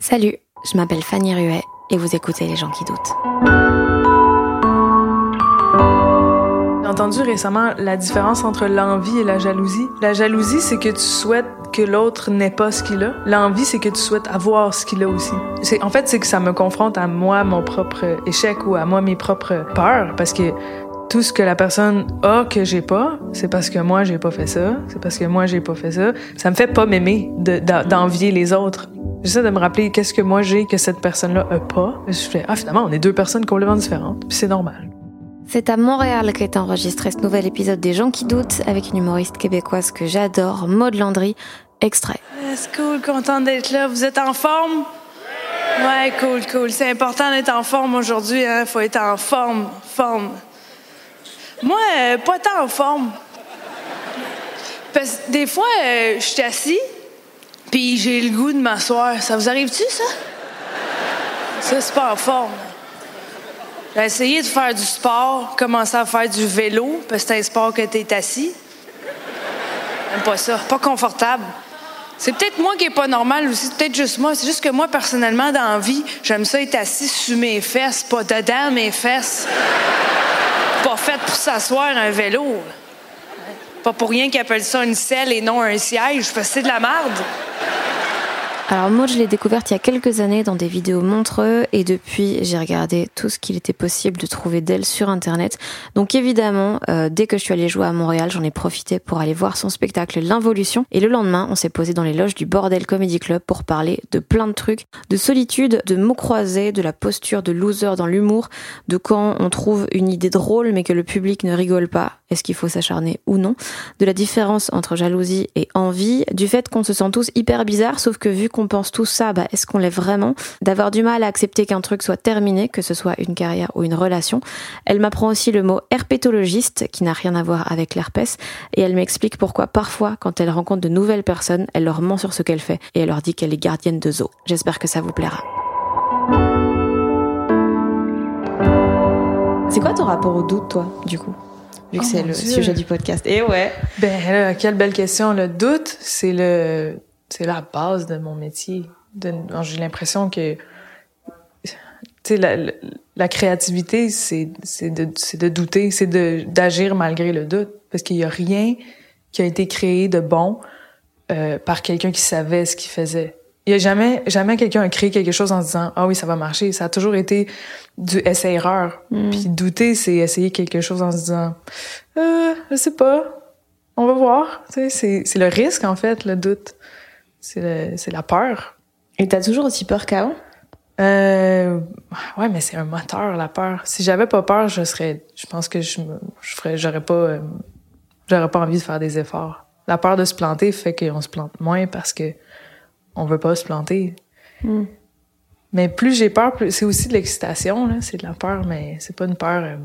Salut, je m'appelle Fanny Ruet et vous écoutez Les gens qui doutent. J'ai entendu récemment la différence entre l'envie et la jalousie. La jalousie, c'est que tu souhaites que l'autre n'ait pas ce qu'il a. L'envie, c'est que tu souhaites avoir ce qu'il a aussi. C'est, en fait, c'est que ça me confronte à moi, mon propre échec ou à moi, mes propres peurs. Parce que tout ce que la personne a que j'ai pas, c'est parce que moi, j'ai pas fait ça. C'est parce que moi, j'ai pas fait ça. Ça me fait pas m'aimer de- d'en- d'envier les autres. J'essaie de me rappeler qu'est-ce que moi j'ai que cette personne-là a pas. Je fais, ah, finalement, on est deux personnes complètement différentes. Puis c'est normal. C'est à Montréal qu'a été enregistré ce nouvel épisode des gens qui doutent avec une humoriste québécoise que j'adore, Maud Landry. Extrait. C'est cool, contente d'être là. Vous êtes en forme? Ouais, cool, cool. C'est important d'être en forme aujourd'hui, hein. Faut être en forme, forme. Moi, euh, pas tant en forme. Parce des fois, euh, je suis assis, puis j'ai le goût de m'asseoir. Ça vous arrive-tu, ça? Ça, c'est pas en forme. J'ai essayé de faire du sport, commencer à faire du vélo, parce que c'est un sport que t'es assis. J'aime pas ça. Pas confortable. C'est peut-être moi qui est pas normal aussi, c'est peut-être juste moi. C'est juste que moi, personnellement, dans la vie, j'aime ça être assis sur mes fesses, pas dedans mes fesses. pas fait pour s'asseoir un vélo. Pas pour rien qu'ils appellent ça une selle et non un siège, parce que c'est de la merde. Alors Maud, je l'ai découverte il y a quelques années dans des vidéos montreux et depuis j'ai regardé tout ce qu'il était possible de trouver d'elle sur internet. Donc évidemment, euh, dès que je suis allée jouer à Montréal, j'en ai profité pour aller voir son spectacle L'Involution et le lendemain, on s'est posé dans les loges du Bordel Comedy Club pour parler de plein de trucs, de solitude, de mots croisés, de la posture de loser dans l'humour, de quand on trouve une idée drôle mais que le public ne rigole pas, est-ce qu'il faut s'acharner ou non, de la différence entre jalousie et envie, du fait qu'on se sent tous hyper bizarres sauf que vu qu'on pense tout ça, bah, est-ce qu'on l'est vraiment? D'avoir du mal à accepter qu'un truc soit terminé, que ce soit une carrière ou une relation. Elle m'apprend aussi le mot herpétologiste, qui n'a rien à voir avec l'herpès, et elle m'explique pourquoi parfois, quand elle rencontre de nouvelles personnes, elle leur ment sur ce qu'elle fait, et elle leur dit qu'elle est gardienne de zoo. J'espère que ça vous plaira. C'est quoi ton rapport au doute, toi, du coup? Vu que Oh c'est le Dieu. sujet du podcast. Et ouais. Ben là, quelle belle question. Le doute, c'est le, c'est la base de mon métier. J'ai l'impression que, tu sais, la, la- la créativité, c'est, de, de douter, c'est d'agir malgré le doute. Parce qu'il y a rien qui a été créé de bon euh, par quelqu'un qui savait ce qu'il faisait. Il y a jamais, jamais quelqu'un a créé quelque chose en se disant, ah oui, ça va marcher. Ça a toujours été du essai-erreur. Puis douter, c'est essayer quelque chose en se disant, euh, je sais pas, on va voir. Tu sais, c'est, c'est le risque, en fait, le doute. C'est, la peur. Et t'as toujours aussi peur qu'avant? Euh, ouais, mais c'est un moteur, la peur. Si j'avais pas peur, je serais, je pense que je me, je ferais, j'aurais pas, euh, j'aurais pas envie de faire des efforts. La peur de se planter fait qu'on se plante moins parce que on veut pas se planter. Mais plus j'ai peur, plus c'est aussi de l'excitation, là. C'est de la peur, mais c'est pas une peur, euh,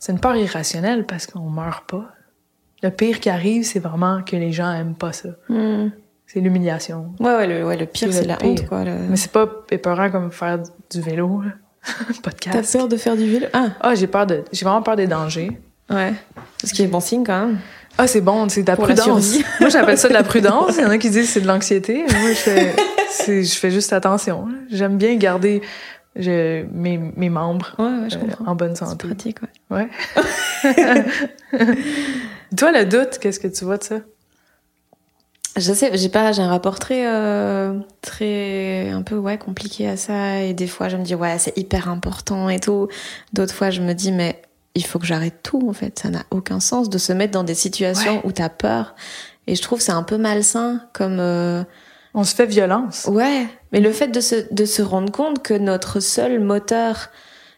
c'est une peur irrationnelle parce qu'on meurt pas. Le pire qui arrive, c'est vraiment que les gens aiment pas ça. C'est l'humiliation. Ouais, ouais, le, ouais, le pire, C'est c'est la pire. honte, quoi. le- Mais c'est pas épeurant comme faire du vélo, là. pas de T'as peur de faire du vélo? Ah, Ah, j'ai peur de, j'ai vraiment peur des dangers. ouais. Ce qui est bon signe, quand même. Ah, c'est bon, c'est de la Pour prudence. Moi, j'appelle ça de la prudence. Il y en a qui disent que c'est de l'anxiété. Moi, je fais, c'est- je fais juste attention. J'aime bien garder je- mes, mes membres Ouais, ouais, je euh, en bonne C'est santé. pratique, ouais. Ouais. Toi, le doute, qu'est-ce que tu vois de ça? Je sais, j'ai pas, j'ai un rapport très, euh, très, un peu, ouais, compliqué à ça. Et des fois, je me dis, ouais, c'est hyper important et tout. D'autres fois, je me dis, mais il faut que j'arrête tout, en fait. Ça n'a aucun sens de se mettre dans des situations Ouais. où t'as peur. Et je trouve c'est un peu malsain, comme, euh, On se fait violence. ouais. Mais le fait de se, de se rendre compte que notre seul moteur,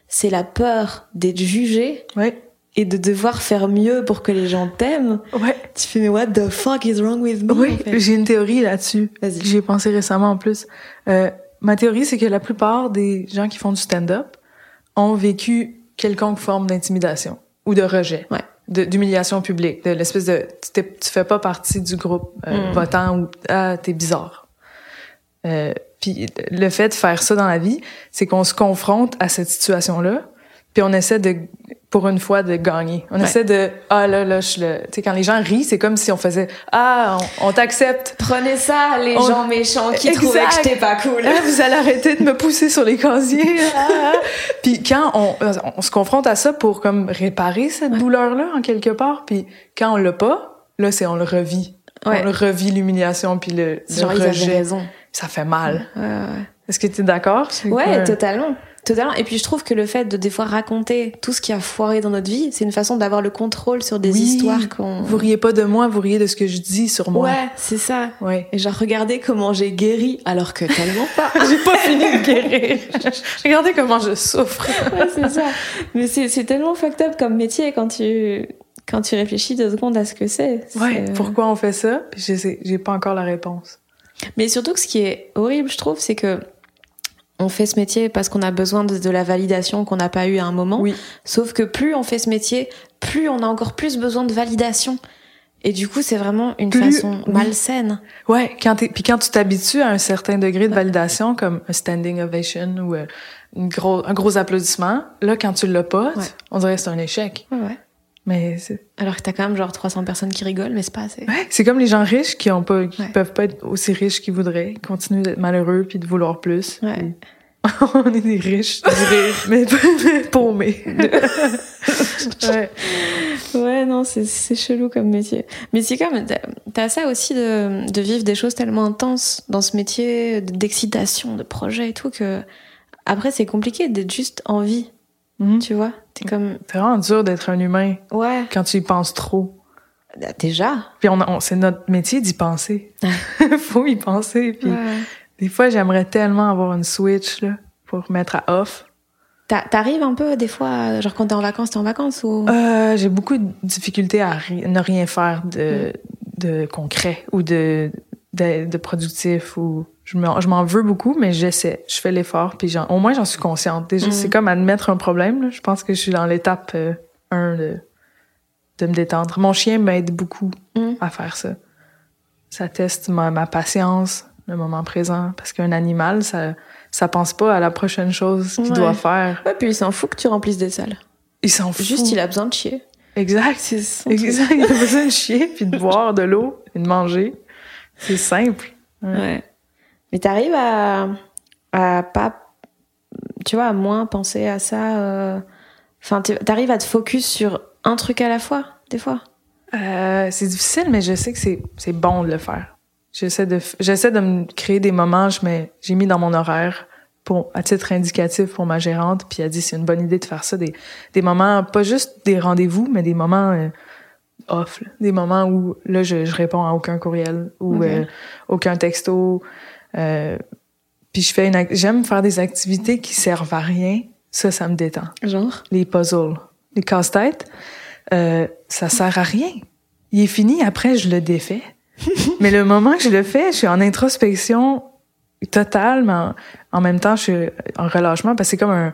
c'est la peur d'être jugé Ouais. Et de devoir faire mieux pour que les gens t'aiment. Ouais. Tu fais, mais what the fuck is wrong with me? Oui, en fait? j'ai une théorie là-dessus. Vas-y. J'y ai pensé récemment en plus. Euh, ma théorie, c'est que la plupart des gens qui font du stand-up ont vécu quelconque forme d'intimidation ou de rejet, Ouais. de- d'humiliation publique, de l'espèce de tu, tu fais pas partie du groupe euh, Mm. votant ou ah t'es bizarre. Euh, puis le fait de faire ça dans la vie, c'est qu'on se confronte à cette situation-là, puis on essaie de pour une fois de gagner. On Ouais. essaie de ah là là je le tu sais quand les gens rient, c'est comme si on faisait ah on, on t'accepte. Prenez ça, les On- gens méchants qui Exact. trouvaient que j'étais pas cool. Ah, vous allez arrêter de me pousser sur les casiers. Ah. puis quand on, on se confronte à ça pour comme réparer cette douleur-là en quelque part, puis quand on l'a pas, là c'est on le revit. Ouais. On le revit l'humiliation puis le, le Genre, rejet. raison. Ça fait mal. Est-ce que tu es d'accord Ouais, que- totalement. Totalement. Et puis je trouve que le fait de des fois raconter tout ce qui a foiré dans notre vie, c'est une façon d'avoir le contrôle sur des Oui. histoires qu'on. Vous riez pas de moi, vous riez de ce que je dis sur moi. Ouais, c'est ça. Ouais. Et genre regardez comment j'ai guéri alors que tellement pas. J'ai pas fini de guérir. Regardez comment je souffre. ouais, c'est ça. Mais c'est c'est tellement fucked up comme métier quand tu quand tu réfléchis deux secondes à ce que c'est. Ouais. C'est- Pourquoi on fait ça? Puis je sais, j'ai pas encore la réponse. Mais surtout que ce qui est horrible, je trouve, c'est que on fait ce métier parce qu'on a besoin de, de la validation qu'on n'a pas eu à un moment. Oui. Sauf que plus on fait ce métier, plus on a encore plus besoin de validation. Et du coup, c'est vraiment une Plus- façon oui. malsaine. Ouais, quand puis quand tu t'habitues à un certain degré de validation, comme un standing ovation ou euh, une gros, un gros applaudissement, là, quand tu l'as pas, Ouais. on dirait que c'est un échec. Ouais. Mais Alors que t'as quand même genre 300 personnes qui rigolent, mais c'est pas assez. ouais, c'est comme les gens riches qui ont pas, qui Ouais. peuvent pas être aussi riches qu'ils voudraient, ils continuent d'être malheureux puis de vouloir plus. Ouais. Puis- on est des riches, mais, paumés. ouais. Ouais, non, c'est, chelou comme métier. Mais c'est comme, t'as, ça aussi de, de vivre des choses tellement intenses dans ce métier, de- d'excitation, de projet et tout, que après, c'est compliqué d'être juste en vie. Mhm. Tu vois? T'es comme, C'est vraiment dur d'être un humain ouais, quand tu y penses trop. déjà? Puis on, on- c'est notre métier d'y penser. Faut y penser. Puis Ouais. des fois, j'aimerais tellement avoir une switch là pour mettre à off. T'a- T'arrives un peu des fois, genre quand t'es en vacances, t'es en vacances ou? Euh, j'ai beaucoup de difficultés à ri- ne rien faire de, de concret ou de, de, de productif ou je m'en je m'en veux beaucoup mais j'essaie je fais l'effort puis j'en- au moins j'en suis consciente déjà Mhm. c'est comme admettre un problème là. je pense que je suis dans l'étape 1 de, de me détendre mon chien m'aide beaucoup Mhm. à faire ça ça teste ma, ma patience le moment présent parce qu'un animal ça ça pense pas à la prochaine chose qu'il Ouais. doit faire Ouais, puis il s'en fout que tu remplisses des salles. il s'en fout Juste, il a besoin de chier. exact. Exact, il a besoin de chier, puis de boire de l'eau et de manger. C'est simple. Ouais. Mais t'arrives à, à pas, tu vois, à moins penser à ça. euh, Enfin, t'arrives à te focus sur un truc à la fois, des fois? Euh, c'est difficile, mais je sais que c'est, c'est bon de le faire. J'essaie de, j'essaie de me créer des moments, je mets, j'ai mis dans mon horaire pour, à titre indicatif pour ma gérante, puis elle dit c'est une bonne idée de faire ça, des, des moments, pas juste des rendez-vous, mais des moments euh, off, là. des moments où là je, je réponds à aucun courriel ou euh, aucun texto. Euh, puis je fais une, j'aime faire des activités qui servent à rien. Ça, ça me détend. Genre? Les puzzles, les casse-têtes, euh, ça sert à rien. Il est fini, après je le défais. mais le moment que je le fais, je suis en introspection totale, mais en, en même temps, je suis en relâchement parce que c'est comme un,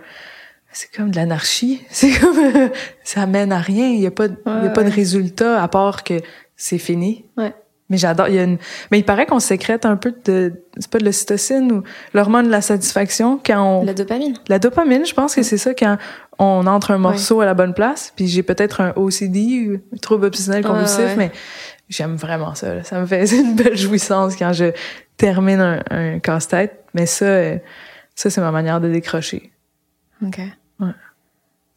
c'est comme de l'anarchie. C'est comme, euh, ça mène à rien. Il y a pas, de- il y a Ouais, pas de ouais. résultat à part que c'est fini. Ouais. Mais j'adore. Il y a une, mais il paraît qu'on sécrète un peu de, c'est pas de l'ocytocine ou l'hormone de la satisfaction quand on, La dopamine. la dopamine, je pense que c'est ça quand on entre un morceau à la bonne place. Puis j'ai peut-être un OCD, ou un trouble obsessionnel Ouais, compulsif, ouais. mais j'aime vraiment ça. là. Ça me fait une belle jouissance quand je termine un, un casse-tête. Mais ça, euh, ça c'est ma manière de décrocher. Ok.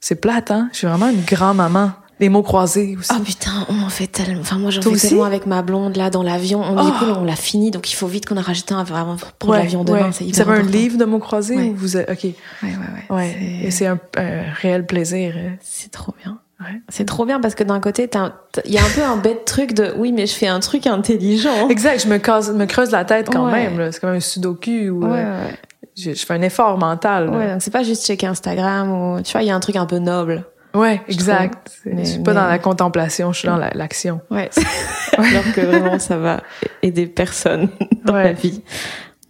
C'est plate, hein? Je suis vraiment une grand-maman. Des mots croisés aussi. Oh putain, on en fait tellement. Enfin, moi, j'en fais tellement avec ma blonde, là, dans l'avion. On, Du Oh. on l'a fini, donc il faut vite qu'on a rajouté un vraiment pour prendre l'avion demain. ouais. C'est Vous avez un livre de mots croisés Ouais. ou vous êtes... OK. Ouais, ouais, ouais. Ouais. Et c'est un, un réel plaisir. euh. C'est trop bien. Ouais. C'est trop bien parce que d'un côté, il y a un peu un bête truc de oui, mais je fais un truc intelligent. Exact, je me, casse, me creuse la tête quand Ouais. même. C'est comme un sudoku ou Ouais, euh, ouais. je, je fais un effort mental. Ouais, donc c'est pas juste checker Instagram ou tu vois, il y a un truc un peu noble. Ouais, exact. trouve. Je suis pas mais- dans la contemplation, je suis dans la- l'action. Ouais. Alors que vraiment, ça va aider personne dans Ouais. la vie.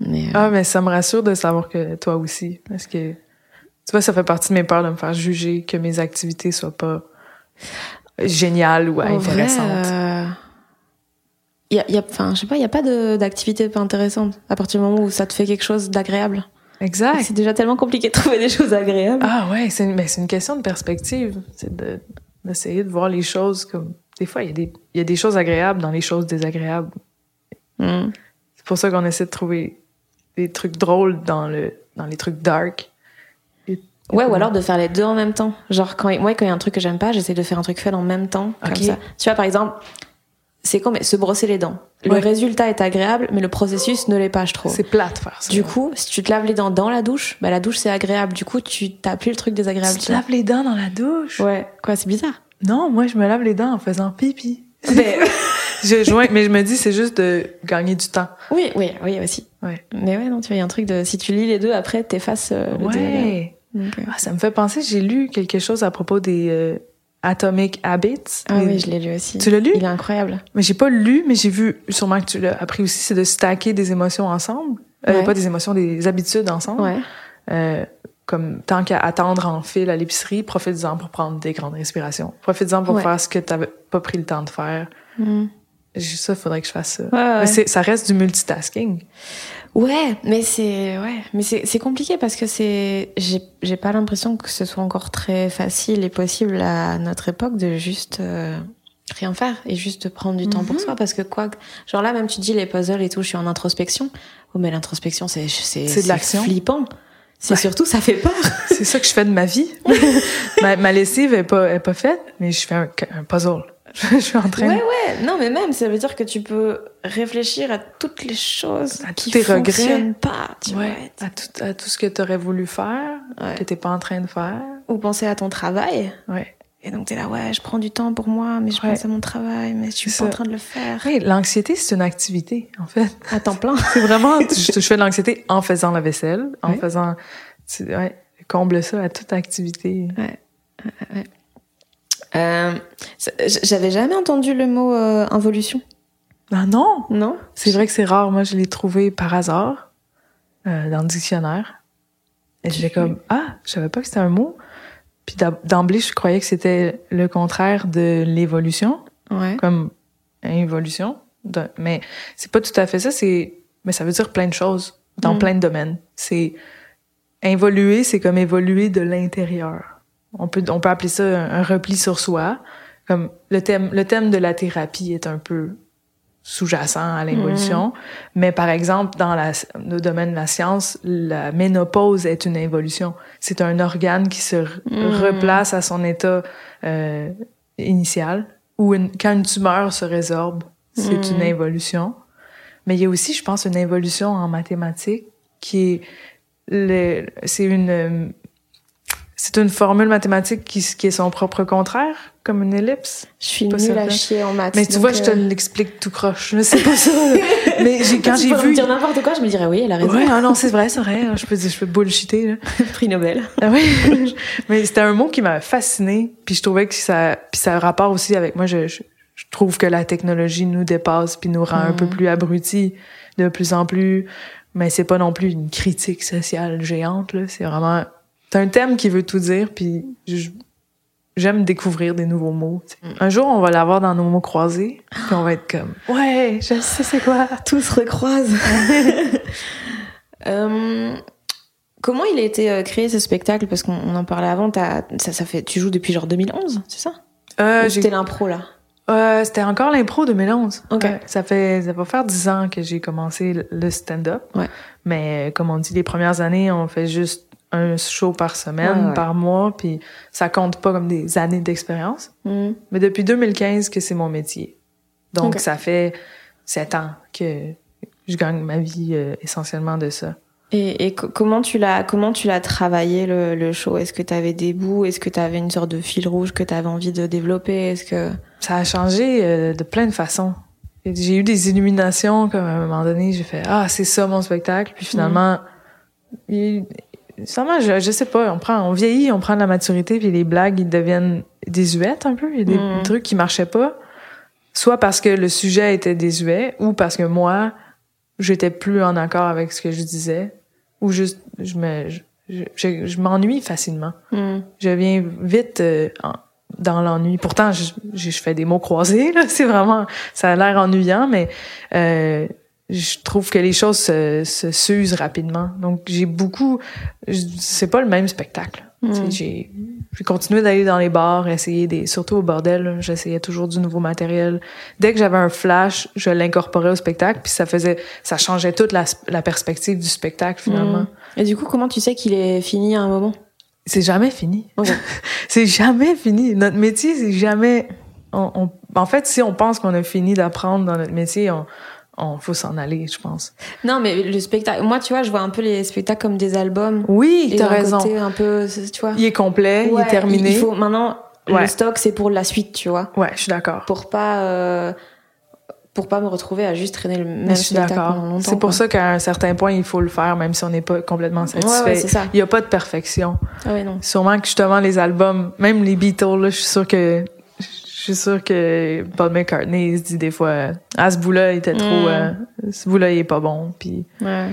Mais euh, Ah, mais ça me rassure de savoir que toi aussi. Parce que, tu vois, ça fait partie de mes peurs de me faire juger que mes activités soient pas géniales ou en vrai, intéressantes. euh, y a, y a, enfin, je sais pas, il y a pas d'activité pas intéressante à partir du moment où ça te fait quelque chose d'agréable. Exact. C'est déjà tellement compliqué de trouver des choses agréables. Ah ouais, c'est une, mais c'est une question de perspective. C'est de, d'essayer de voir les choses comme... Des fois, il y, a des, il y a des choses agréables dans les choses désagréables. Mm. C'est pour ça qu'on essaie de trouver des trucs drôles dans, le, dans les trucs dark. Ouais, ou alors de faire les deux en même temps. Genre, quand, moi, quand il y a un truc que j'aime pas, j'essaie de faire un truc fun en même temps. Comme ça. Tu vois, par exemple, c'est mais se brosser les dents. Le Ouais. résultat est agréable, mais le processus ne l'est pas, je trouve. C'est plate ça. Du coup, si tu te laves les dents dans la douche, bah la douche c'est agréable. Du coup, tu t'as plus le truc désagréable. tu te laves les dents dans la douche? Ouais. Quoi, c'est bizarre. Non, moi, je me lave les dents en faisant pipi. Mais je joins, mais je me dis, c'est juste de gagner du temps. oui, oui, oui aussi. Ouais. Mais ouais, non, tu vois, il y a un truc de si tu lis les deux, après t'effaces euh, le. Ouais. Donc, euh, Ah, ça me fait penser, j'ai lu quelque chose à propos des euh, Atomic Habits. Ah oui, je l'ai lu aussi. Tu l'as lu? Il est incroyable. Mais j'ai pas lu, mais j'ai vu, sûrement que tu l'as appris aussi, c'est de stacker des émotions ensemble. Euh, Ouais. Pas des émotions, des habitudes ensemble. Ouais. Euh, comme tant qu'à attendre en fil à l'épicerie, profite-en pour prendre des grandes respirations. Profite-en pour Ouais. faire ce que t'avais pas pris le temps de faire. Mm. Ça, faudrait que je fasse ça. Mais ça reste du multitasking. Ouais, mais c'est ouais, mais c'est c'est compliqué parce que c'est j'ai j'ai pas l'impression que ce soit encore très facile et possible à notre époque de juste euh, rien faire et juste de prendre du temps pour Mhm. soi parce que quoi genre là même tu dis les puzzles et tout, je suis en introspection. Oh mais l'introspection c'est c'est C'est flippant. C'est Ouais. surtout ça fait peur. C'est ça que je fais de ma vie. ma, ma lessive est pas, est pas faite, mais je fais un, un puzzle. je suis en train Ouais ouais, non mais même ça veut dire que tu peux réfléchir à toutes les choses À qui tous tes regrets. pas, tu Ouais, vois. à, tout, à tout ce que tu aurais voulu faire, Ouais. que t'es pas en train de faire. Ou penser à ton travail. Ouais. Et donc t'es là, ouais, je prends du temps pour moi, mais je Ouais. pense à mon travail, mais je suis pas en train de le faire. Oui, l'anxiété, c'est une activité, en fait. À temps plein. C'est vraiment, je, je fais de l'anxiété en faisant la vaisselle, en Ouais. faisant, tu- ouais, comble ça à toute activité. Euh, J'avais jamais entendu le mot euh, involution. Ah non! Non C'est vrai que c'est rare. Moi, je l'ai trouvé par hasard, euh, dans le dictionnaire. Et j'étais comme, ah, je savais pas que c'était un mot. Puis d'emblée, je croyais que c'était le contraire de l'évolution, Ouais. comme involution. De- mais c'est pas tout à fait ça. C'est, mais ça veut dire plein de choses dans Mm. plein de domaines. C'est involuer, c'est comme évoluer de l'intérieur. On peut, on peut appeler ça un, un repli sur soi. Comme le thème, le thème de la thérapie est un peu sous-jacent à l'évolution. Mais par exemple, dans la, le domaine de la science, la ménopause est une évolution. C'est un organe qui se Mm. replace à son état euh, initial. Ou une- quand une tumeur se résorbe, c'est Mm. une évolution. Mais il y a aussi, je pense, une évolution en mathématiques qui est le, c'est une, c'est une formule mathématique qui, qui est son propre contraire, comme une ellipse? Je suis Pas nulle à chier en maths. Mais tu vois, je te euh, l'explique tout croche. Je sais pas ça. Mais j'ai, quand j'ai pourrais me vu. dire n'importe quoi, je me dirais oui, elle a raison. Ouais, ah non, c'est vrai, c'est vrai. Je peux, je peux bullshiter, là. Prix Nobel. Ah oui. Mais c'était un mot qui m'a fasciné. Puis je trouvais que ça, puis ça a rapport aussi avec moi. Je, je, je trouve que la technologie nous dépasse puis nous rend un peu plus abrutis de plus en plus. Mais c'est pas non plus une critique sociale géante, là. C'est vraiment, c'est un thème qui veut tout dire puis j'aime découvrir des nouveaux mots. sais. Un jour, on va l'avoir dans nos mots croisés puis on va être comme, ouais, je sais c'est quoi. Tout se recroise. Euh, comment il a été euh, créé ce spectacle? Parce qu'on on en parlait avant. Ça, ça fait, tu joues depuis genre 2011, c'est ça? Euh, C'était l'impro là? Euh, c'était encore l'impro 2011. Ok. Ouais, ça fait ça va faire dix ans que j'ai commencé le- stand-up. Ouais. Mais comme on dit, les premières années, on fait juste un show par semaine, Ouais, ouais. par mois, puis ça compte pas comme des années d'expérience. Mhm. Mais depuis 2015 que c'est mon métier. Donc, ça fait sept ans que je gagne ma vie euh, essentiellement de ça. Et, et co- comment tu l'as comment tu l'as travaillé le, le show? Est-ce que tu avais des bouts? Est-ce que tu avais une sorte de fil rouge que tu avais envie de développer? Est-ce que Ça a changé euh, de plein de façons. J'ai eu des illuminations, comme à un moment donné, j'ai fait Ah, c'est ça mon spectacle. Puis finalement, il- finalement, je, je sais pas, on prend, on vieillit, on prend de la maturité, puis les blagues, ils deviennent désuètes un peu. Il y a des Mhm. trucs qui marchaient pas. Soit parce que le sujet était désuet, ou parce que moi, j'étais plus en accord avec ce que je disais, ou juste, je me, je, je- je m'ennuie facilement Mhm. je viens vite euh, dans l'ennui. Pourtant, je, je, je fais des mots croisés, là. C'est vraiment, ça a l'air ennuyant, mais euh, je trouve que les choses se, se s'usent rapidement. Donc, j'ai beaucoup, c'est pas le même spectacle. Sais, J'ai, j'ai continué d'aller dans les bars, essayer des, surtout au bordel, là, j'essayais toujours du nouveau matériel. Dès que j'avais un flash, je l'incorporais au spectacle, puis ça faisait, ça changeait toute la, la perspective du spectacle finalement. Mhm. Et du coup, comment tu sais qu'il est fini à un moment? C'est jamais fini. C'est jamais fini. Notre métier, c'est jamais. On, on- en fait, si on pense qu'on a fini d'apprendre dans notre métier, on, on faut s'en aller, je pense. Non, mais le spectacle. Moi, tu vois, je vois un peu les spectacles comme des albums. Oui, t'as raison. côté un peu, tu vois. Il est complet, il est terminé. Il faut maintenant Ouais. le stock, c'est pour la suite, tu vois, Ouais, je suis d'accord. pour pas euh, pour pas me retrouver à juste traîner le même je suis spectacle d'accord. pendant longtemps. C'est pour quoi. ça qu'à un certain point, il faut le faire, même si on n'est pas complètement satisfait. Ouais, ouais, c'est ça. Il n'y a pas de perfection. Ah ouais, non. Sûrement que justement les albums, même les Beatles, là, je suis sûre que je suis sûre que Paul McCartney il se dit des fois ah ce bout-là il était trop Mm. euh, ce bout-là il est pas bon puis Ouais.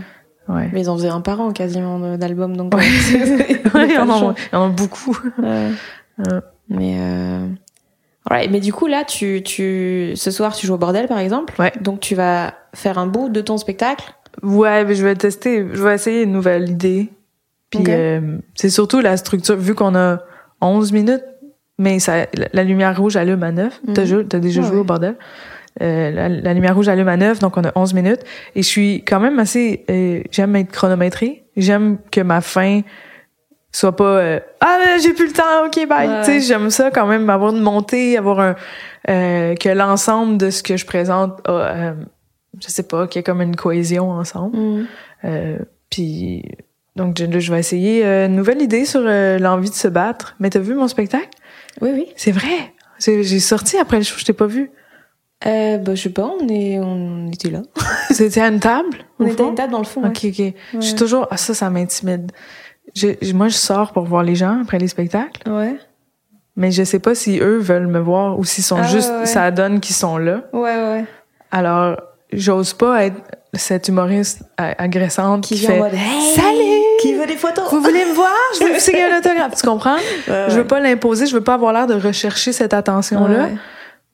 ouais. Mais ils en faisaient un par an quasiment d'albums, donc. Ouais. Ouais, il y pas en le a, choix. il y en a beaucoup. Ouais. Ouais. Mais euh... alright. mais du coup là, tu tu ce soir tu joues au bordel par exemple. Ouais. Donc tu vas faire un bout de ton spectacle. Ouais, mais je vais tester, je vais essayer une nouvelle idée. Puis euh, c'est surtout la structure, vu qu'on a 11 minutes, mais ça, la, lumière rouge allume à 9. T'as, Mhm. t'as déjà Ouais, joué au bordel. Euh, la, la lumière rouge allume à 9, donc on a 11 minutes. Et je suis quand même assez... euh, j'aime être chronométrée. J'aime que ma fin soit pas euh, ah ben, j'ai plus le temps ok bye Ouais. tu sais j'aime ça quand même avoir une montée avoir un euh, que l'ensemble de ce que je présente a, euh, je sais pas qu'il y ait comme une cohésion ensemble euh, puis donc je, je vais essayer euh, une nouvelle idée sur l'envie de se battre. Mais t'as vu mon spectacle? Oui, oui. C'est vrai. J'ai sorti après le show, je t'ai pas vu. Euh, bah, je sais pas, on est on était là. C'était à une table On était à une table dans le fond. Ok, ok. Je suis toujours ah ça ça m'intimide. Je, moi je sors pour voir les gens après les spectacles, Ouais. mais je sais pas si eux veulent me voir ou s'ils sont Ah, juste ouais, ouais. ça donne qu'ils sont là. Ouais, ouais. Alors j'ose pas être cette humoriste agressante qui, fait en mode Hey! Salut! Qui veut des photos? Vous voulez me voir? Je veux vous signer un autographe. Tu comprends? Ouais, Je veux ouais. pas l'imposer, je veux pas avoir l'air de rechercher cette attention-là. Ouais.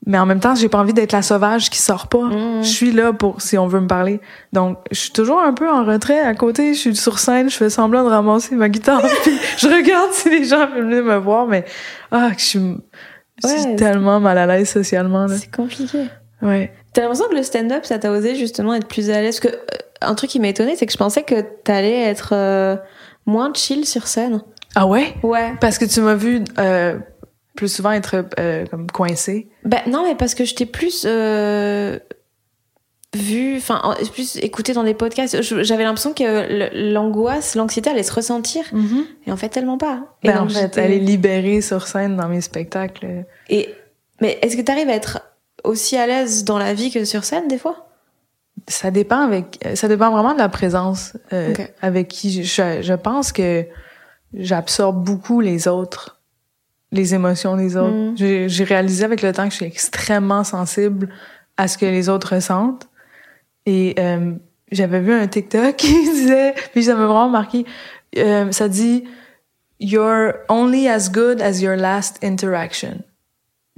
Mais en même temps, j'ai pas envie d'être la sauvage qui sort pas. Mm. Je suis là pour si on veut me parler. Donc, je suis toujours un peu en retrait à côté. Je suis sur scène, je fais semblant de ramasser ma guitare, puis je regarde si les gens veulent venir me voir. Mais ah, je suis, je suis Ouais, tellement mal à l'aise socialement. C'est compliqué. Ouais. T'as l'impression que le stand-up, ça t'a osé justement être plus à l'aise? Que un truc qui m'a étonné, c'est que je pensais que t'allais être euh, moins chill sur scène. Ah ouais? Ouais. Parce que tu m'as vu euh, plus souvent être euh, comme coincé. Bah non, mais parce que je t'ai plus vu, enfin en- plus écouté dans des podcasts. J'avais l'impression que l'angoisse, l'anxiété allait se ressentir, et en fait tellement pas. Et Ben, en fait, j'étais- elle est libérée sur scène dans mes spectacles. Et mais est-ce que t'arrives à être aussi à l'aise dans la vie que sur scène des fois? Ça dépend avec, ça dépend vraiment de la présence euh, avec qui je, je, je pense que j'absorbe beaucoup les autres, les émotions des autres. Mm. J'ai j'ai réalisé avec le temps que je suis extrêmement sensible à ce que les autres ressentent. Et euh, j'avais vu un TikTok qui disait, puis ça m'a vraiment marqué, euh, ça dit You're only as good as your last interaction.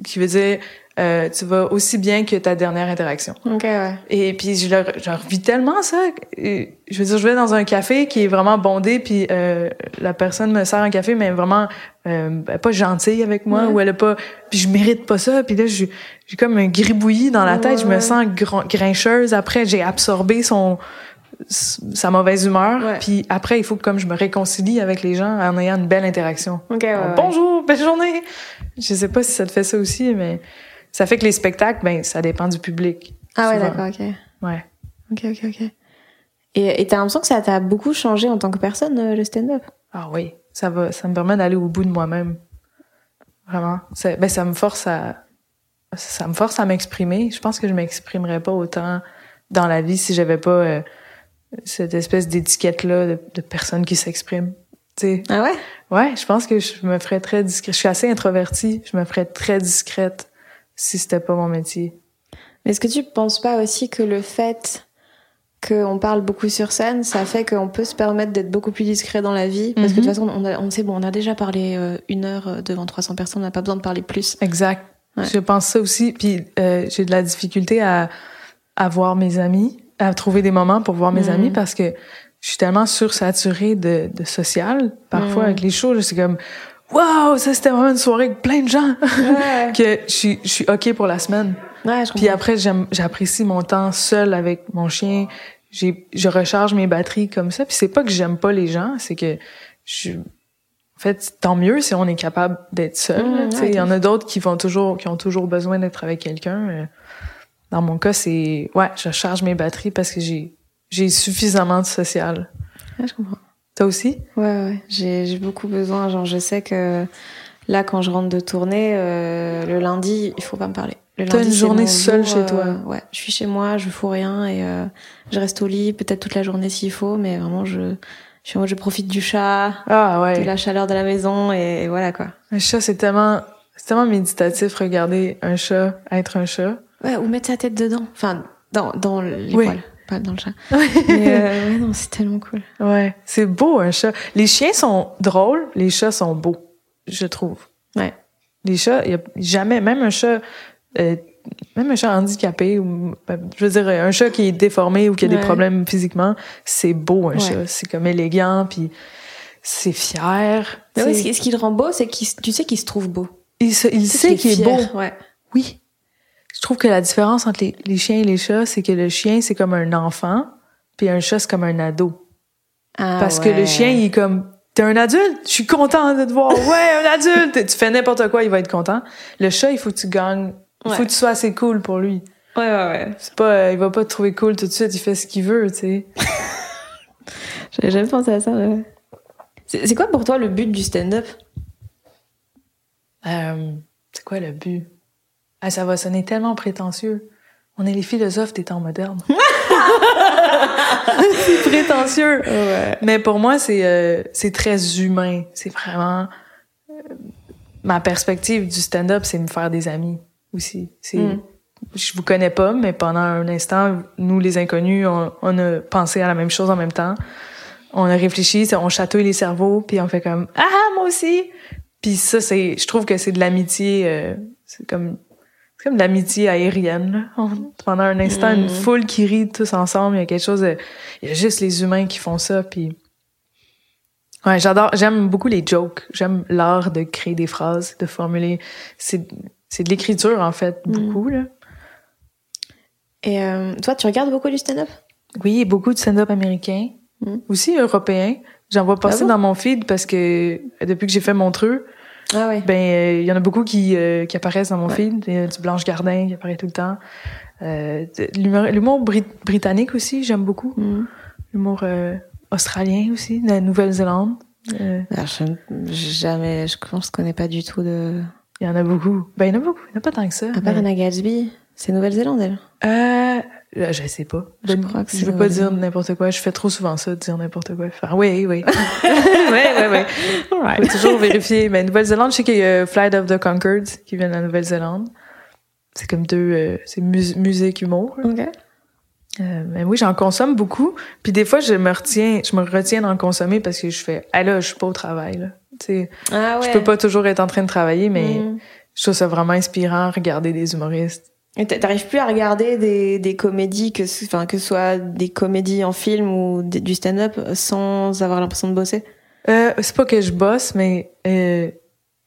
Qui veut dire euh, tu vas aussi bien que ta dernière interaction. Ok, ouais. Et puis je le je revis tellement ça. Et je veux dire, je vais dans un café qui est vraiment bondé, puis euh, la personne me sert un café, mais vraiment euh, elle est pas gentille avec moi, Ouais. ou elle est pas. Puis je mérite pas ça. Puis là, j'ai j'ai comme un gribouillis dans la tête. Je me sens gr- grincheuse. Après, j'ai absorbé son sa mauvaise humeur. Ouais. Puis après, il faut que comme je me réconcilie avec les gens en ayant une belle interaction. Ok, ouais, Alors, ouais. Bonjour, belle journée. Je sais pas si ça te fait ça aussi, mais ça fait que les spectacles, ben ça dépend du public. Ah ouais, d'accord, ok. Ouais. Ok, ok, ok. Et t'as l'impression que ça t'a beaucoup changé en tant que personne, euh, le stand-up? Ah oui, ça va, ça me permet d'aller au bout de moi-même. Vraiment. Ça, ben, ça me force à, ça me force à m'exprimer. Je pense que je m'exprimerais pas autant dans la vie si j'avais pas euh, cette espèce d'étiquette-là de, de personne qui s'exprime. Tu sais. Ah ouais? Ouais, je pense que je me ferais très discrète. Je suis assez introvertie. Je me ferais très discrète si c'était pas mon métier. Mais est-ce que tu penses pas aussi que le fait qu'on parle beaucoup sur scène, ça fait qu'on peut se permettre d'être beaucoup plus discret dans la vie? Parce que de toute façon, on, a, on sait, bon, on a déjà parlé euh, une heure euh, devant 300 personnes, on n'a pas besoin de parler plus. Exact. Ouais. Je pense ça aussi. Puis euh, j'ai de la difficulté à, à voir mes amis, à trouver des moments pour voir mes Mhm. amis parce que je suis tellement sursaturée de, de social. Parfois, Mhm. avec les shows, c'est comme Waouh, ça c'était vraiment une soirée avec plein de gens Ouais, que je suis, je suis OK pour la semaine. ouais je Puis après, j'aime, j'apprécie mon temps seul avec mon chien. J'ai, je recharge mes batteries comme ça. Puis c'est pas que j'aime pas les gens, c'est que je, en fait, tant mieux si on est capable d'être seul. Mmh, ouais, Il y en a d'autres qui vont toujours, qui ont toujours besoin d'être avec quelqu'un. Euh, Dans mon cas, c'est, ouais, je charge mes batteries parce que j'ai, j'ai suffisamment de social. Ouais, je comprends. Toi aussi? Ouais, ouais. J'ai, j'ai beaucoup besoin. Genre, je sais que là, quand je rentre de tournée, euh, le lundi, il faut pas me parler. Le T'as une journée seule jour, chez toi? euh, ouais, je suis chez moi, je fous rien et euh, je reste au lit, peut-être toute la journée s'il faut, mais vraiment, je, je je profite du chat, Ah ouais. de la chaleur de la maison et, et voilà quoi. Un chat, c'est tellement, c'est tellement méditatif, regarder un chat être un chat. Ouais, ou mettre sa tête dedans. Enfin, dans, dans les Oui. poils, pas dans le chat. Mais euh, ouais, non, c'est tellement cool. Ouais, c'est beau un chat. Les chiens sont drôles, les chats sont beaux, je trouve. Ouais. Les chats, il y a jamais, même un chat, euh, même un chat handicapé ou, ben, je veux dire, un chat qui est déformé ou qui a Ouais. des problèmes physiquement, c'est beau un Ouais. chat. C'est comme élégant puis c'est fier. Mais oui, ce qui, le rend beau, c'est qu'il, tu sais qu'il se trouve beau. il, se- il Tu sait qu'il est beau. fier, Ouais. Oui. Je trouve que la différence entre les, les chiens et les chats, c'est que le chien, c'est comme un enfant, puis un chat, c'est comme un ado. Ah, Parce que le chien, il est comme, t'es un adulte, je suis content de te voir. Ouais, un adulte. tu fais n'importe quoi, il va être content. Le chat, il faut que tu gagnes. Il faut que tu sois assez cool pour lui. Ouais, ouais, ouais. C'est pas, euh, il va pas te trouver cool tout de suite, il fait ce qu'il veut, tu sais. J'avais jamais pensé à ça. ouais. C'est, c'est quoi pour toi le but du stand-up? Euh, c'est quoi le but? Ah, ça va sonner tellement prétentieux. On est les philosophes des temps modernes. c'est prétentieux. Ouais. Mais pour moi, c'est euh, c'est très humain. C'est vraiment euh, ma perspective du stand-up, c'est me faire des amis aussi. C'est Mm. je vous connais pas, mais pendant un instant, nous les inconnus, on, on a pensé à la même chose en même temps. On a réfléchi, on chatouille les cerveaux, puis on fait comme ah moi aussi. Puis ça, c'est, je trouve que c'est de l'amitié. euh, c'est comme comme l'amitié aérienne. là. On- pendant un instant, une Mm. foule qui rit tous ensemble, il y a quelque chose. de- il y a juste les humains qui font ça, puis Ouais, j'adore, j'aime beaucoup les jokes. J'aime l'art de créer des phrases, de formuler. C'est, c'est de l'écriture, en fait, beaucoup, là. Et euh, toi, tu regardes beaucoup du stand-up? Oui, beaucoup de stand-up américain. Mm. Aussi européen. J'en vois passer Ah bon? dans mon feed parce que depuis que j'ai fait Montreux, Ah ben, euh, il y en a beaucoup qui, euh, qui apparaissent dans mon Ouais. feed. Il y a du Blanche Gardin qui apparaît tout le temps. Euh, l'humour, brit- britannique aussi, j'aime beaucoup. Mm. L'humour australien aussi, de la Nouvelle-Zélande. Euh, Alors, je, jamais, je pense, je connais pas du tout de. il y en a beaucoup. Ben, il y en a beaucoup. Il n'y en a pas tant que ça. À part mais- Anna Gatsby, c'est Nouvelle-Zélande, elle. Euh, je sais pas. Je Ben, crois que je veux pas dire n'importe quoi. Je fais trop souvent ça, de dire n'importe quoi. Faire oui, oui. oui, oui, oui. Faut toujours vérifier. Mais Nouvelle-Zélande, je sais qu'il y a Flight of the Conchords qui vient de la Nouvelle-Zélande. C'est comme deux, euh, c'est mus- musique humour. Ok. Euh, mais oui, j'en consomme beaucoup. Puis des fois, je me retiens, je me retiens d'en consommer parce que je fais, ah là, je suis pas au travail, là. Tu sais, Ah ouais. je peux pas toujours être en train de travailler, mais Mm. je trouve ça vraiment inspirant, regarder des humoristes. T'arrives plus à regarder des, des comédies, que ce, enfin, que ce soit des comédies en film ou des- du stand-up, sans avoir l'impression de bosser? Euh, c'est pas que je bosse, mais euh,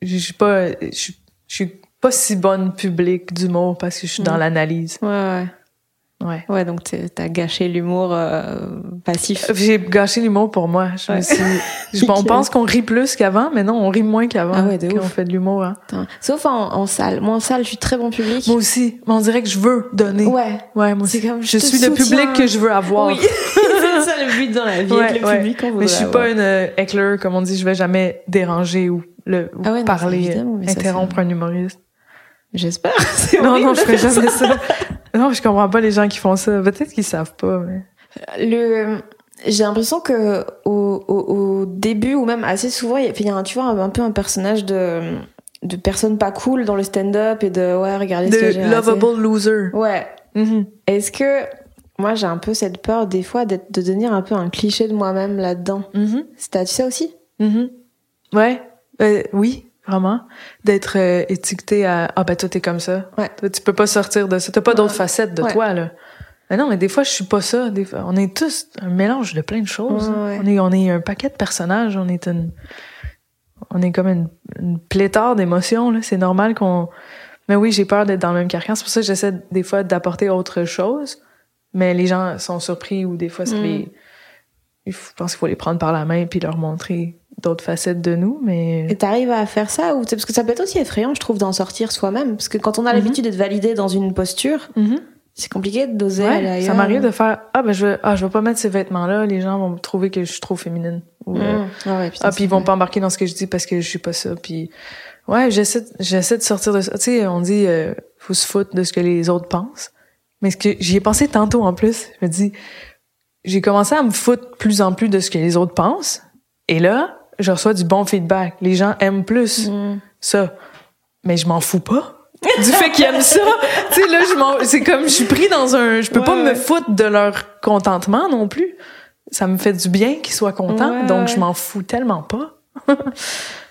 je suis pas, je suis- je suis pas si bonne public d'humour parce que je suis dans Mm. l'analyse. Ouais, ouais. Ouais. Ouais, donc t'as gâché l'humour euh, passif. J'ai gâché l'humour pour moi. Je me suis... je- on pense qu'on rit plus qu'avant, mais non, on rit moins qu'avant Ah ouais, de quand on fait de l'humour. hein. Sauf en, en salle. Moi, en salle, je suis très bon public. Moi aussi, mais on dirait que je veux donner. Ouais. Ouais, moi aussi. comme, je suis le public que je veux avoir. Oui. c'est ça le but dans la vie, Ouais, avec le public qu'on Mais je suis pas une euh, heckler, comme on dit, je vais jamais déranger ou, le, ou Ah non, parler, ça, interrompre un humoriste. J'espère. Non, non, je faire jamais ça. Non, je comprends pas les gens qui font ça. Peut-être qu'ils savent pas, mais... Le, j'ai l'impression que au, au, au début ou même assez souvent, il y a, un, tu vois, un, un peu un personnage de de personne pas cool dans le stand-up et de ouais, regardez ce que j'ai De lovable loser. Ouais. Mhm. Est-ce que moi j'ai un peu cette peur des fois d'être de devenir un peu un cliché de moi-même là-dedans? Mhm. T'as tu ça aussi? Mhm. Ouais. Euh, oui, vraiment. D'être euh, étiqueté à ah ben toi t'es comme ça. Ouais. Toi, tu peux pas sortir de ça. T'as pas d'autres facettes de Ouais. toi là. Mais non, mais des fois je suis pas ça. Des fois, on est tous un mélange de plein de choses. On est on est un paquet de personnages. On est une on est comme une, une pléthore d'émotions là. C'est normal qu'on. Mais oui, j'ai peur d'être dans le même carcan. C'est pour ça que j'essaie des fois d'apporter autre chose. Mais les gens sont surpris ou des fois ça Mm. les je pense qu'il faut les prendre par la main puis leur montrer d'autres facettes de nous, mais Et t'arrives à faire ça ou parce que ça peut être aussi effrayant, je trouve, d'en sortir soi-même, parce que quand on a Mhm. l'habitude d'être validé dans une posture, Mhm. c'est compliqué d'oser aller ouais, ça m'arrive de faire ah ben je vais ah je vais pas mettre ces vêtements là, les gens vont me trouver que je suis trop féminine ou euh, Mmh. Ah ouais, putain, ah puis ils vont vrai. pas embarquer dans ce que je dis parce que je suis pas ça puis ouais j'essaie de- j'essaie de sortir de ça tu sais on dit euh, faut se foutre de ce que les autres pensent mais ce que j'y ai pensé tantôt en plus je me dis j'ai commencé à me foutre de plus en plus de ce que les autres pensent et là je reçois du bon feedback les gens aiment plus Mmh. ça. Mais je m'en fous pas. Du fait qu'ils aiment ça. tu sais, là, je m'en, c'est comme, je suis pris dans un, je peux Ouais, pas me foutre de leur contentement non plus. Ça me fait du bien qu'ils soient contents, Ouais, donc je m'en fous tellement pas.